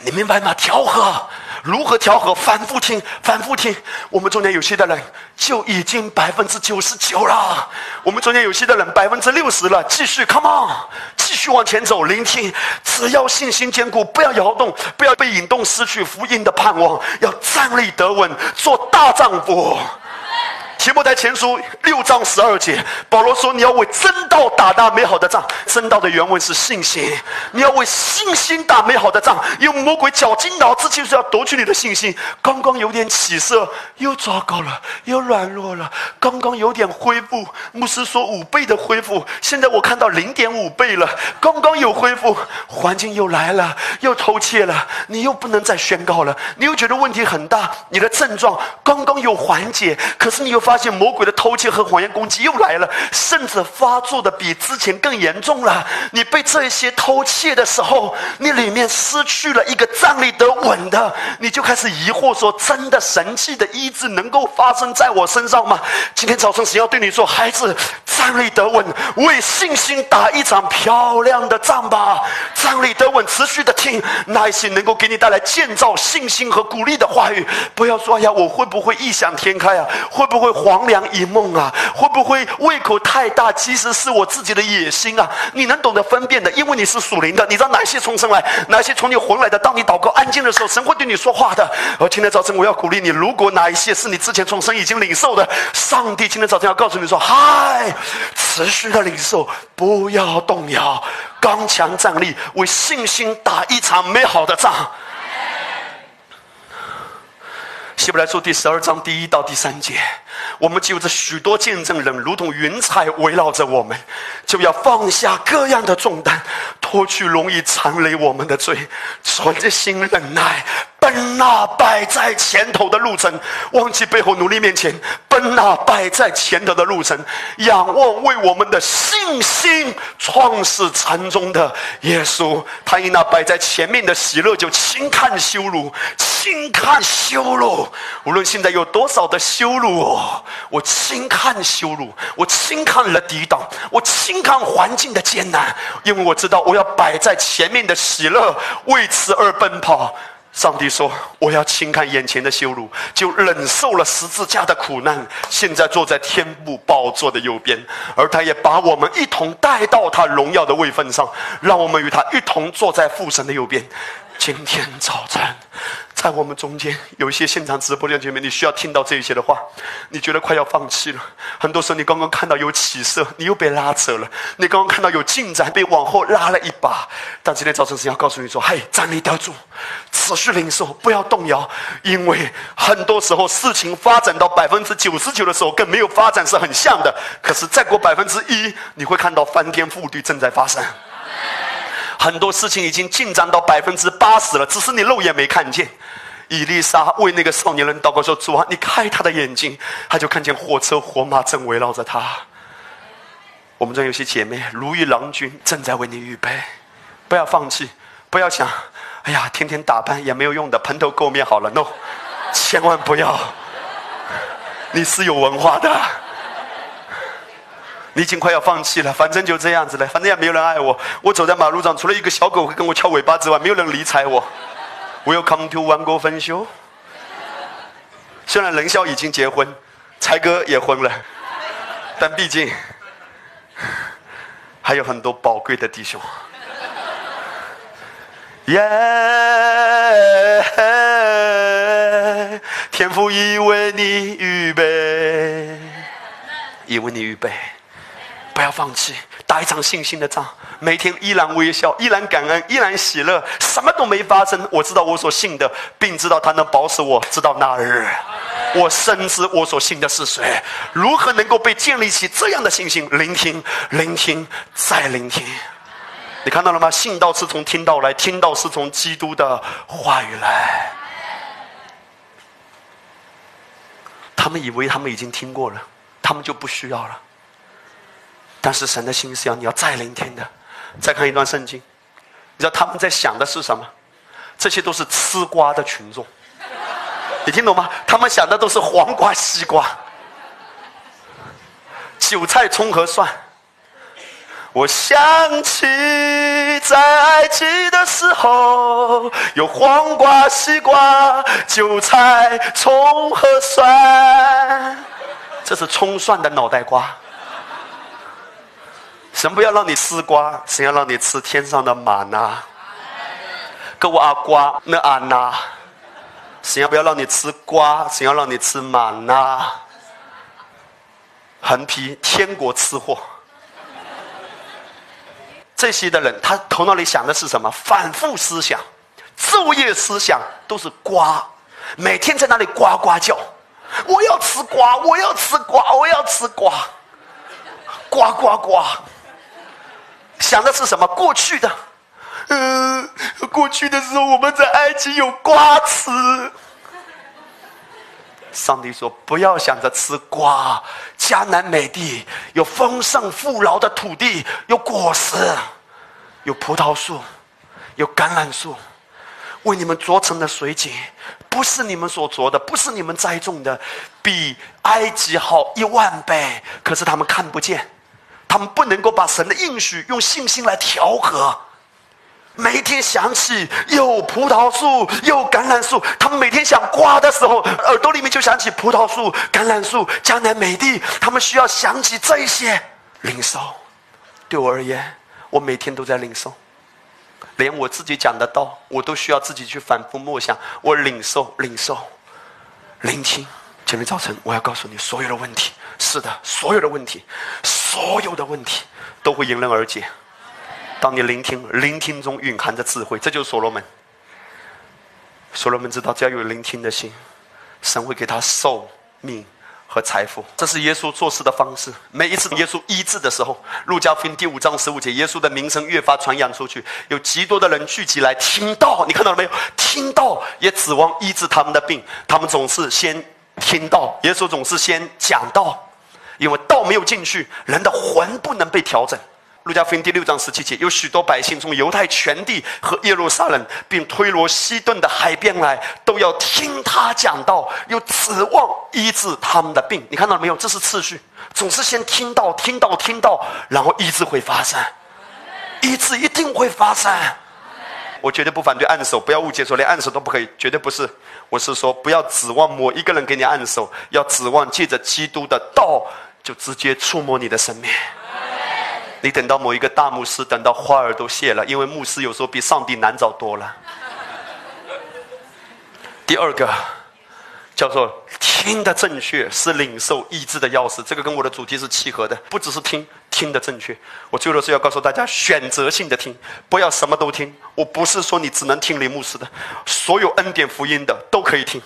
你明白吗？调和。如何调和？反复听，反复听。我们中间有些的人就已经百分之九十九了，我们中间有些的人百分之六十了。继续，Come on，继续往前走，聆听。只要信心坚固，不要摇动，不要被引动，失去福音的盼望。要站立得稳，做大丈夫。提摩太前书六章十二节，保罗说：“你要为真道打那美好的仗。真道的原文是信心，你要为信心打美好的仗。用魔鬼绞尽脑汁就是要夺取你的信心。刚刚有点起色，又糟糕了，又软弱了。刚刚有点恢复，牧师说五倍的恢复，现在我看到零点五倍了。刚刚有恢复，环境又来了，又偷窃了，你又不能再宣告了。你又觉得问题很大，你的症状刚刚有缓解，可是你又发。”发现魔鬼的偷窃和谎言攻击又来了，甚至发作的比之前更严重了。你被这些偷窃的时候，你里面失去了一个站立得稳的，你就开始疑惑说：真的神迹的医治能够发生在我身上吗？今天早晨神要对你说：孩子，站立得稳，为信心打一场漂亮的仗吧。站立得稳，持续的听那一些能够给你带来建造信心和鼓励的话语。不要说哎呀，我会不会异想天开啊？会不会？黄粱一梦啊，会不会胃口太大？其实是我自己的野心啊！你能懂得分辨的，因为你是属灵的，你知道哪些重生来，哪些从你魂来的。当你祷告安静的时候，神会对你说话的。而今天早晨，我要鼓励你，如果哪一些是你之前重生已经领受的，上帝今天早晨要告诉你说：嗨，持续的领受，不要动摇，刚强站立，为信心打一场美好的仗。希伯来书第十二章第一到第三节，我们就着许多见证人，如同云彩围绕着我们，就要放下各样的重担，脱去容易缠累我们的罪，存着心忍耐。奔那摆在前头的路程，忘记背后努力面前。奔那摆在前头的路程，仰望为我们的信心创始成终的耶稣。他以那摆在前面的喜乐，就轻看羞辱，轻看羞辱。无论现在有多少的羞辱，我轻看羞辱，我轻看了抵挡，我轻看环境的艰难，因为我知道我要摆在前面的喜乐，为此而奔跑。上帝说：“我要轻看眼前的羞辱，就忍受了十字架的苦难。现在坐在天父宝座的右边，而他也把我们一同带到他荣耀的位分上，让我们与他一同坐在父神的右边。今天早晨。”在我们中间有一些现场直播的姐妹，你需要听到这一些的话，你觉得快要放弃了。很多时候，你刚刚看到有起色，你又被拉扯了；你刚刚看到有进展，被往后拉了一把。但今天早晨是要告诉你说：“嘿，站立得住，持续领受，不要动摇。因为很多时候，事情发展到百分之九十九的时候，跟没有发展是很像的。可是再过百分之一，你会看到翻天覆地正在发生。很多事情已经进展到百分之八十了，只是你肉眼没看见。”伊丽莎为那个少年人祷告说：“主啊，你开他的眼睛，他就看见火车火马正围绕着他。我们中有些姐妹如遇郎君，正在为你预备，不要放弃，不要想，哎呀，天天打扮也没有用的，蓬头垢面好了，no，千万不要。你是有文化的，你已经快要放弃了，反正就这样子了，反正也没有人爱我。我走在马路上，除了一个小狗会跟我翘尾巴之外，没有人理睬我。” Welcome to 万国分修。虽然冷笑已经结婚，才哥也婚了，但毕竟还有很多宝贵的弟兄。耶！天父已为你预备，已为你预备，不要放弃。打一场信心的仗，每天依然微笑，依然感恩，依然喜乐，什么都没发生。我知道我所信的，并知道他能保守我，直到那日。我深知我所信的是谁，如何能够被建立起这样的信心？聆听，聆听，再聆听。你看到了吗？信道是从听到来，听到是从基督的话语来。他们以为他们已经听过了，他们就不需要了。但是神的心是要你要再聆听的，再看一段圣经，你知道他们在想的是什么？这些都是吃瓜的群众，你听懂吗？他们想的都是黄瓜、西瓜、韭菜、葱和蒜。我想起在埃及的时候，有黄瓜、西瓜、韭菜、葱和蒜，这是葱蒜的脑袋瓜。神不要让你吃瓜，神要让你吃天上的玛纳。给我阿瓜那阿那，神要不要让你吃瓜，神要让你吃玛纳。横批：天国吃货。这些的人，他头脑里想的是什么？反复思想，昼夜思想都是瓜，每天在那里呱呱叫。我要吃瓜，我要吃瓜，我要吃瓜，呱呱呱。想的是什么？过去的，嗯，过去的时候我们在埃及有瓜吃。上帝说：“不要想着吃瓜，迦南美地有丰盛富饶的土地，有果实，有葡萄树，有橄榄树，为你们做成的水井，不是你们所做的，不是你们栽种的，比埃及好一万倍。可是他们看不见。”他们不能够把神的应许用信心来调和。每天想起有葡萄树，有橄榄树，他们每天想瓜的时候，耳朵里面就想起葡萄树、橄榄树、江南美地。他们需要想起这些领受。对我而言，我每天都在领受，连我自己讲的道，我都需要自己去反复默想。我领受，领受，聆听。今天早晨，我要告诉你，所有的问题，是的，所有的问题，所有的问题都会迎刃而解。当你聆听，聆听中蕴含着智慧，这就是所罗门。所罗门知道，只要有聆听的心，神会给他寿命和财富。这是耶稣做事的方式。每一次耶稣医治的时候，路加福音第五章十五节，耶稣的名声越发传扬出去，有极多的人聚集来听到。你看到了没有？听到也指望医治他们的病，他们总是先。听到耶稣总是先讲道，因为道没有进去，人的魂不能被调整。路加福音第六章十七节，有许多百姓从犹太全地和耶路撒冷，并推罗西顿的海边来，都要听他讲道，又指望医治他们的病。你看到了没有？这是次序，总是先听到，听到，听到，然后医治会发生，医治一定会发生。我绝对不反对按手，不要误解说连按手都不可以，绝对不是。我是说，不要指望某一个人给你按手，要指望借着基督的道，就直接触摸你的生命。你等到某一个大牧师，等到花儿都谢了，因为牧师有时候比上帝难找多了。第二个叫做听的正确是领受医治的钥匙，这个跟我的主题是契合的。不只是听听的正确，我最后是要告诉大家选择性的听，不要什么都听。我不是说你只能听林牧师的，所有恩典福音的都可以听。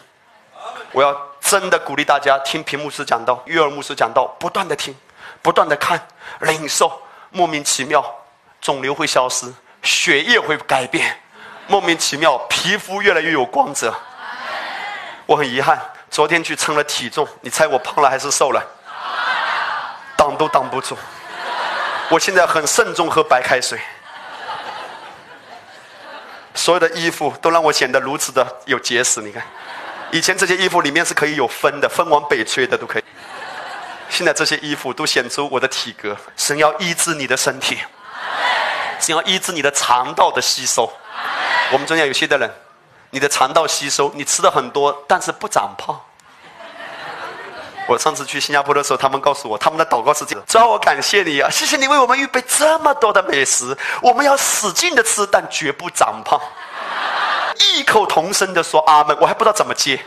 我要真的鼓励大家听屏牧师讲道、约尔牧师讲道，不断的听，不断的看，领受，莫名其妙，肿瘤会消失，血液会改变，莫名其妙，皮肤越来越有光泽。我很遗憾，昨天去称了体重，你猜我胖了还是瘦了？挡都挡不住。我现在很慎重喝白开水，所有的衣服都让我显得如此的有结实。你看，以前这些衣服里面是可以有风的，风往北吹的都可以。现在这些衣服都显出我的体格。神要医治你的身体，神要医治你的肠道的吸收。我们中间有些的人。你的肠道吸收，你吃的很多，但是不长胖。我上次去新加坡的时候，他们告诉我，他们的祷告是这样：主要我感谢你啊，谢谢你为我们预备这么多的美食，我们要使劲的吃，但绝不长胖。异口同声的说阿门，我还不知道怎么接，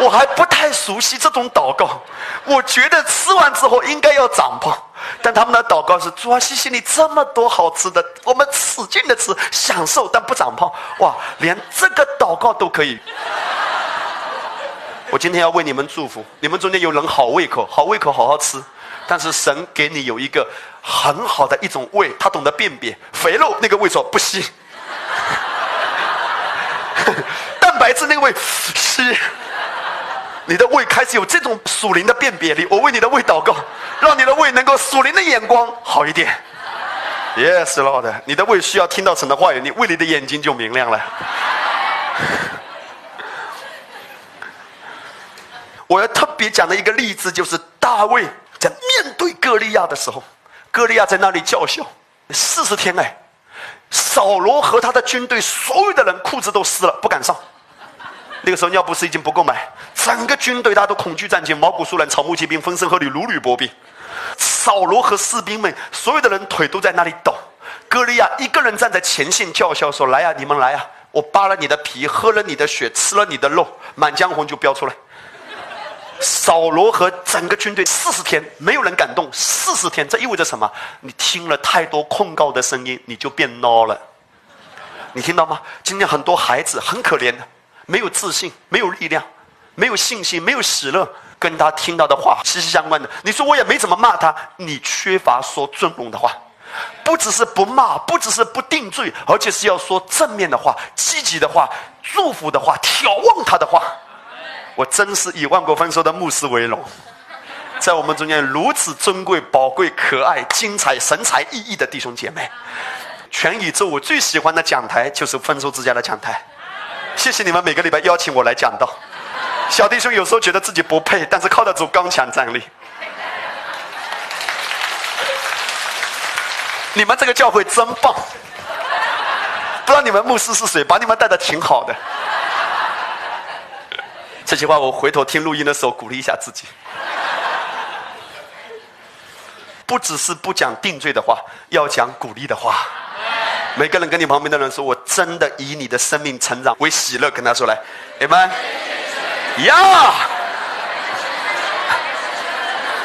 我还不太熟悉这种祷告。我觉得吃完之后应该要长胖。但他们的祷告是：主啊，谢谢你这么多好吃的，我们使劲的吃，享受，但不长胖。哇，连这个祷告都可以。我今天要为你们祝福，你们中间有人好胃口，好胃口，好好吃。但是神给你有一个很好的一种胃，他懂得辨别肥肉那个胃说不吸，白质那个胃吸。你的胃开始有这种属灵的辨别力，我为你的胃祷告，让你的胃能够属灵的眼光好一点。Yes, Lord，你的胃需要听到神的话语，你胃里的眼睛就明亮了。我要特别讲的一个例子，就是大卫在面对歌利亚的时候，歌利亚在那里叫嚣四十天哎，扫罗和他的军队所有的人裤子都湿了，不敢上。那个时候尿不湿已经不够买，整个军队大家都恐惧战兢，毛骨悚然，草木皆兵，风声鹤唳，如履薄冰。扫罗和士兵们，所有的人腿都在那里抖。歌利亚一个人站在前线叫嚣说：“来呀，你们来呀！我扒了你的皮，喝了你的血，吃了你的肉，满江红就飙出来。”扫罗和整个军队四十天没有人敢动，四十天这意味着什么？你听了太多控告的声音，你就变孬了。你听到吗？今天很多孩子很可怜的。没有自信，没有力量，没有信心，没有喜乐，跟他听到的话息息相关的。你说我也没怎么骂他，你缺乏说尊荣的话，不只是不骂，不只是不定罪，而且是要说正面的话、积极的话、祝福的话、眺望他的话。我真是以万国丰收的牧师为荣，在我们中间如此尊贵、宝贵、可爱、精彩、神采奕奕的弟兄姐妹，全宇宙我最喜欢的讲台就是丰收之家的讲台。谢谢你们每个礼拜邀请我来讲道。小弟兄有时候觉得自己不配，但是靠得住刚强站立。你们这个教会真棒！不知道你们牧师是谁，把你们带的挺好的。这句话我回头听录音的时候鼓励一下自己。不只是不讲定罪的话，要讲鼓励的话。每个人跟你旁边的人说：“我真的以你的生命成长为喜乐。”跟他说来你们。呀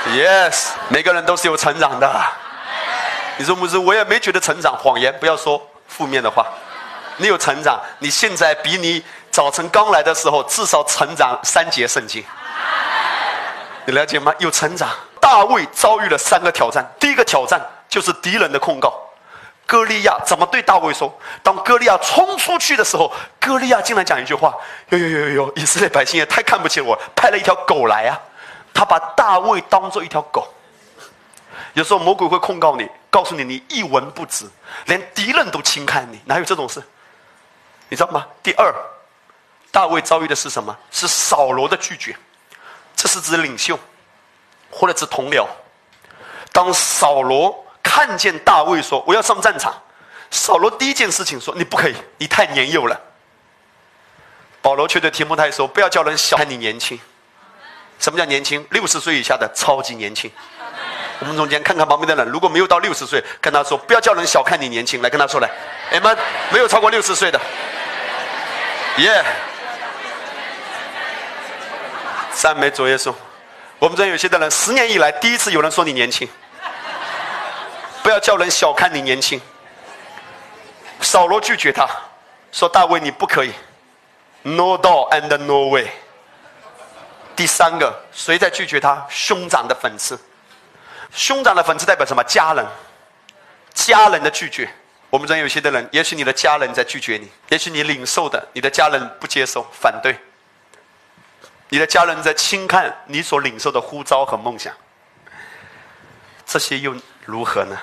，Yes，每个人都是有成长的。你说牧师，我也没觉得成长。谎言，不要说负面的话。你有成长，你现在比你早晨刚来的时候至少成长三节圣经。你了解吗？有成长。大卫遭遇了三个挑战，第一个挑战就是敌人的控告。歌利亚怎么对大卫说？当歌利亚冲出去的时候，歌利亚竟然讲一句话：“哟哟哟哟哟！以色列百姓也太看不起我，派了一条狗来啊！”他把大卫当做一条狗。有时候魔鬼会控告你，告诉你你一文不值，连敌人都轻看你，哪有这种事？你知道吗？第二，大卫遭遇的是什么？是扫罗的拒绝。这是指领袖，或者指同僚。当扫罗。看见大卫说：“我要上战场。”扫罗第一件事情说：“你不可以，你太年幼了。”保罗却对提摩太说：“不要叫人小看你年轻。什么叫年轻？六十岁以下的超级年轻。我们中间看看旁边的人，如果没有到六十岁，跟他说不要叫人小看你年轻。来跟他说来，你们没有超过六十岁的，耶，赞美主耶稣。我们这有些的人，十年以来第一次有人说你年轻，不要叫人小看你年轻。扫罗拒绝他，说：“大卫，你不可以，no door and no way。”第三个，谁在拒绝他？兄长的粉刺。兄长的粉刺代表什么？家人，家人的拒绝。我们中有些的人，也许你的家人在拒绝你，也许你领受的，你的家人不接受、反对，你的家人在轻看你所领受的呼召和梦想。这些又如何呢？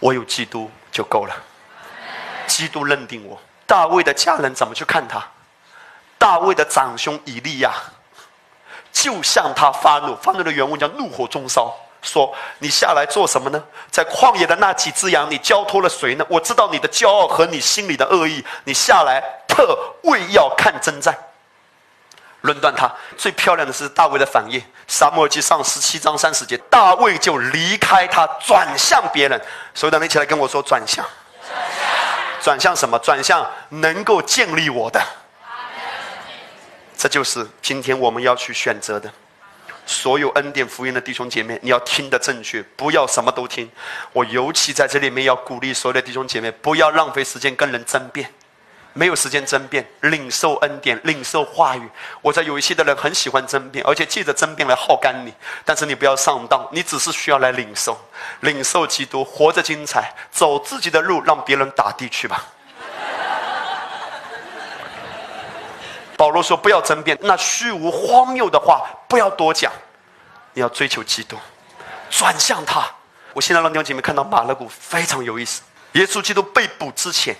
我有基督就够了。基督认定我。大卫的家人怎么去看他？大卫的长兄以利亚就向他发怒，发怒的原文叫怒火中烧。说：“你下来做什么呢？在旷野的那几只羊，你交托了谁呢？我知道你的骄傲和你心里的恶意。你下来特为要看征战，论断他。最漂亮的是大卫的反应。沙漠记上十七章三十节，大卫就离开他，转向别人。所有的人一起来跟我说：转向，转向什么？转向能够建立我的。这就是今天我们要去选择的。”所有恩典福音的弟兄姐妹，你要听得正确，不要什么都听。我尤其在这里面要鼓励所有的弟兄姐妹，不要浪费时间跟人争辩，没有时间争辩，领受恩典，领受话语。我在有一些的人很喜欢争辩，而且借着争辩来耗干你，但是你不要上当，你只是需要来领受，领受基督，活着精彩，走自己的路，让别人打的去吧。保罗说：“不要争辩，那虚无荒谬的话不要多讲，你要追求基督，转向他。我现在让弟兄姐妹看到马勒古非常有意思。耶稣基督被捕之前，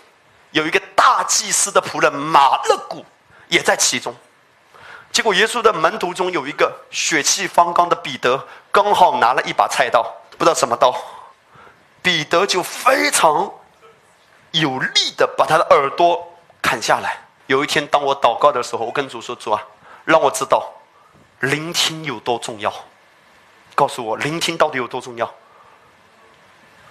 有一个大祭司的仆人马勒古也在其中。结果耶稣的门徒中有一个血气方刚的彼得，刚好拿了一把菜刀，不知道什么刀，彼得就非常有力的把他的耳朵砍下来。”有一天，当我祷告的时候，我跟主说：“主啊，让我知道聆听有多重要。告诉我，聆听到底有多重要。”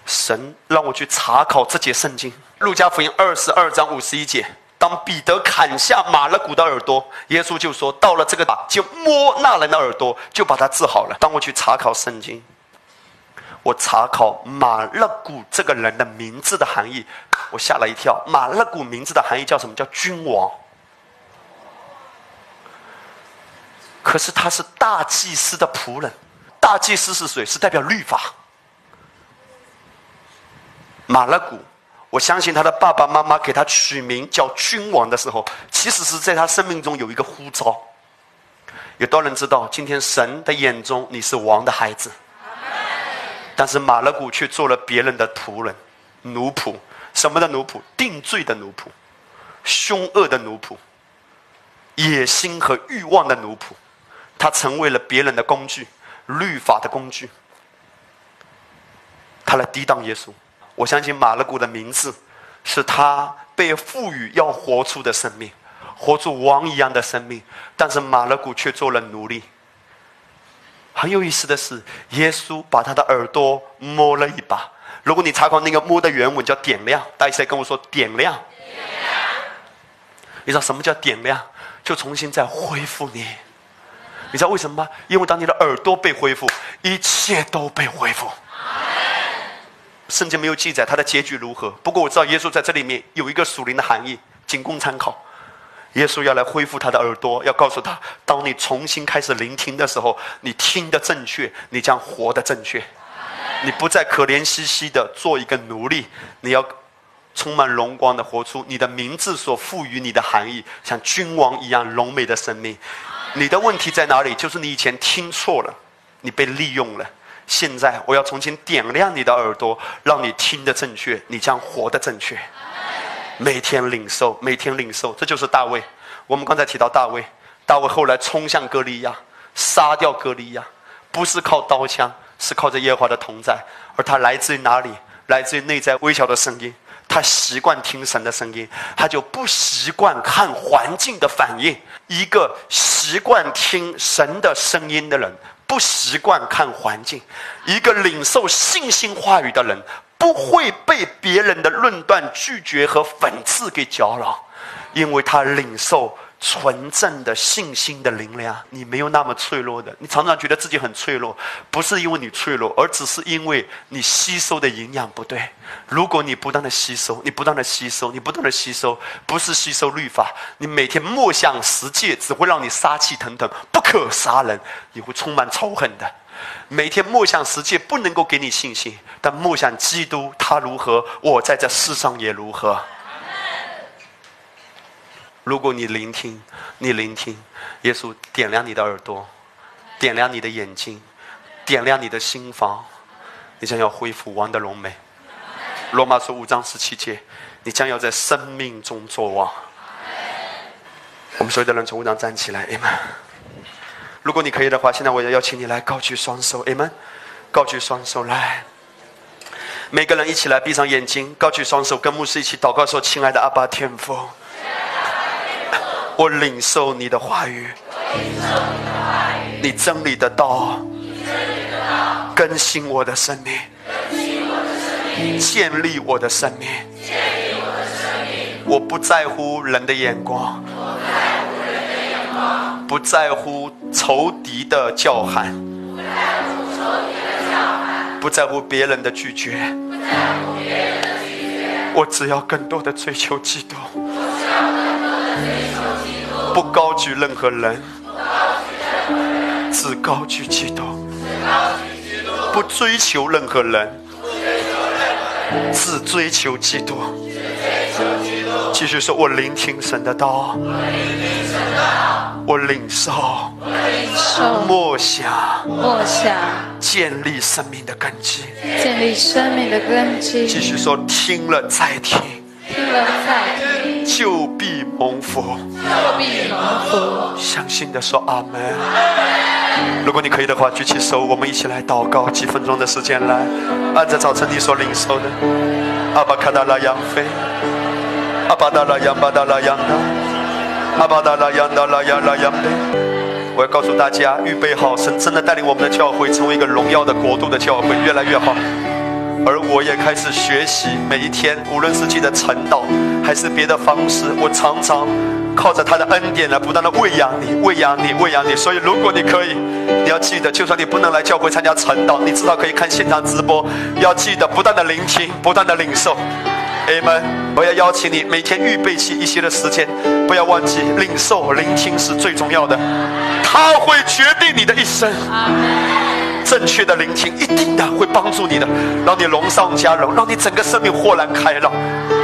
神让我去查考这节圣经，《路加福音》二十二章五十一节。当彼得砍下马勒古的耳朵，耶稣就说：“到了这个打，就摸那人的耳朵，就把他治好了。”当我去查考圣经，我查考马勒古这个人的名字的含义。我吓了一跳，马勒古名字的含义叫什么？叫君王。可是他是大祭司的仆人，大祭司是谁？是代表律法。马勒古，我相信他的爸爸妈妈给他取名叫君王的时候，其实是在他生命中有一个呼召。有多少人知道，今天神的眼中你是王的孩子？但是马勒古却做了别人的仆人、奴仆。什么的奴仆？定罪的奴仆，凶恶的奴仆，野心和欲望的奴仆，他成为了别人的工具，律法的工具。他来抵挡耶稣。我相信马勒古的名字，是他被赋予要活出的生命，活出王一样的生命。但是马勒古却做了奴隶。很有意思的是，耶稣把他的耳朵摸了一把。如果你查考那个“摸”的原文叫“点亮”，大家再跟我说“点亮”。你知道什么叫点亮？就重新再恢复你。你知道为什么吗？因为当你的耳朵被恢复，一切都被恢复。圣经没有记载他的结局如何，不过我知道耶稣在这里面有一个属灵的含义，仅供参考。耶稣要来恢复他的耳朵，要告诉他：当你重新开始聆听的时候，你听的正确，你将活的正确。你不再可怜兮兮的做一个奴隶，你要充满荣光的活出你的名字所赋予你的含义，像君王一样荣美的生命。你的问题在哪里？就是你以前听错了，你被利用了。现在我要重新点亮你的耳朵，让你听得正确，你将活得正确。每天领受，每天领受，这就是大卫。我们刚才提到大卫，大卫后来冲向歌利亚，杀掉歌利亚，不是靠刀枪。是靠着耶和华的同在，而他来自于哪里？来自于内在微小的声音。他习惯听神的声音，他就不习惯看环境的反应。一个习惯听神的声音的人，不习惯看环境；一个领受信心话语的人，不会被别人的论断、拒绝和讽刺给搅扰，因为他领受纯正的信心的灵粮，你没有那么脆弱的。你常常觉得自己很脆弱，不是因为你脆弱，而只是因为你吸收的营养不对。如果你不断的吸收，你不断的吸收，你不断的吸收，不是吸收律法，你每天默想十诫，只会让你杀气腾腾，不可杀人，你会充满仇恨的。每天默想十诫不能够给你信心，但默想基督他如何，我在这世上也如何。如果你聆听，你聆听，耶稣点亮你的耳朵，点亮你的眼睛，点亮你的心房，你将要恢复王的荣美。罗马书五章十七节，你将要在生命中作王。我们所有的人从五章站起来，amen。如果你可以的话，现在我要邀请你来高举双手，amen。高举双手来，每个人一起来闭上眼睛，高举双手，跟牧师一起祷告说：“亲爱的阿爸天父。”我领受你的话语，你真理的道，更新我的生命，建立我的生命。我不在乎人的眼光，不在乎仇敌的叫喊，不在乎别人的拒绝，我只要更多的追求基督。不高举任何人，只高举基督；不追求任何人，只追求基督。继续说：“我聆听神的道，我领受，默想，默想，建立生命的根基，建立生命的根基。”继续说：“听了再听，听了再听，就必蒙福。”就必蒙福。相信的说阿门。如果你可以的话，举起手，我们一起来祷告，几分钟的时间来，按照早晨你所领受的。阿巴卡达拉扬飞，阿巴达拉扬巴达拉扬达，阿巴达拉扬达拉扬拉扬飞。我要告诉大家，预备好，神真的带领我们的教会成为一个荣耀的国度的教会，越来越好。而我也开始学习，每一天，无论是记得晨祷，还是别的方式，我常常。靠着他的恩典来不断的喂养你，喂养你，喂养你。所以，如果你可以，你要记得，就算你不能来教会参加晨祷，你至少可以看现场直播。要记得不断的聆听，不断的领受。Amen。我要邀请你每天预备起一些的时间，不要忘记领受、聆听是最重要的，它会决定你的一生。正确的聆听一定的会帮助你的，让你荣上加荣，让你整个生命豁然开朗，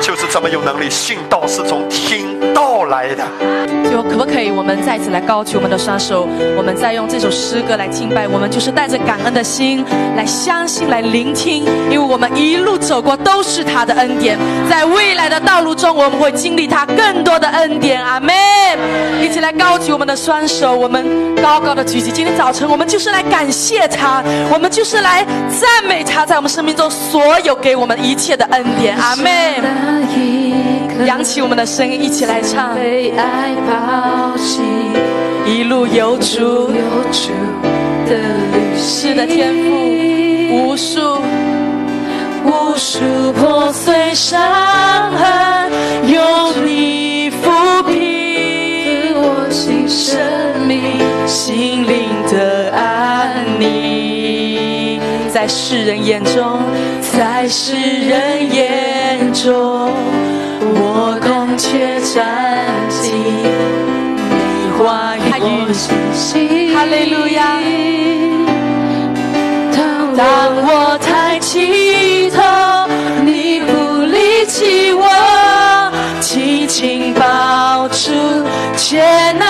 就是这么有能力。信道是从听道来的。就可不可以，我们再次来高举我们的双手，我们再用这首诗歌来敬拜。我们就是带着感恩的心来相信、来聆听，因为我们一路走过都是他的恩典，在未来的道路中，我们会经历他更多的恩典。阿门！一起来高举我们的双手，我们高高的举起。今天早晨，我们就是来感谢他。我们就是来赞美他，在我们生命中所有给我们一切的恩典，阿妹。扬起我们的声音，一起来唱。一路有主的旅是的天赋，无数无数破碎伤痕，在世人眼中，在世人眼中，我空却占尽你话语。哈利路亚！当我抬起头，你不离弃我，紧紧抱住，接纳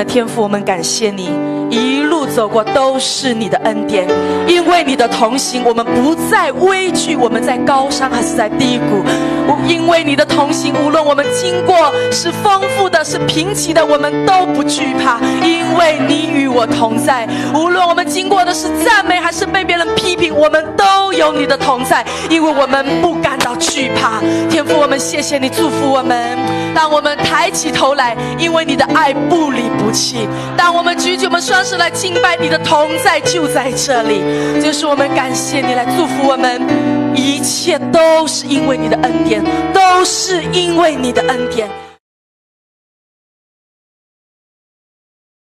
的天父，我们感谢你，一路走过都是你的恩典，因为你的同行，我们不再畏惧，我们在高山还是在低谷，因为你的同行，无论我们经过是丰富的，是贫瘠的，我们都不惧怕，因为你与我同在。无论我们经过的是赞美还是被别人批评，我们都有你的同在，因为我们不敢惧怕。天父，我们谢谢你祝福我们，当我们抬起头来，因为你的爱不离不弃；当我们举起我们双手来敬拜，你的同在就在这里。就是我们感谢你来祝福我们，一切都是因为你的恩典，都是因为你的恩典。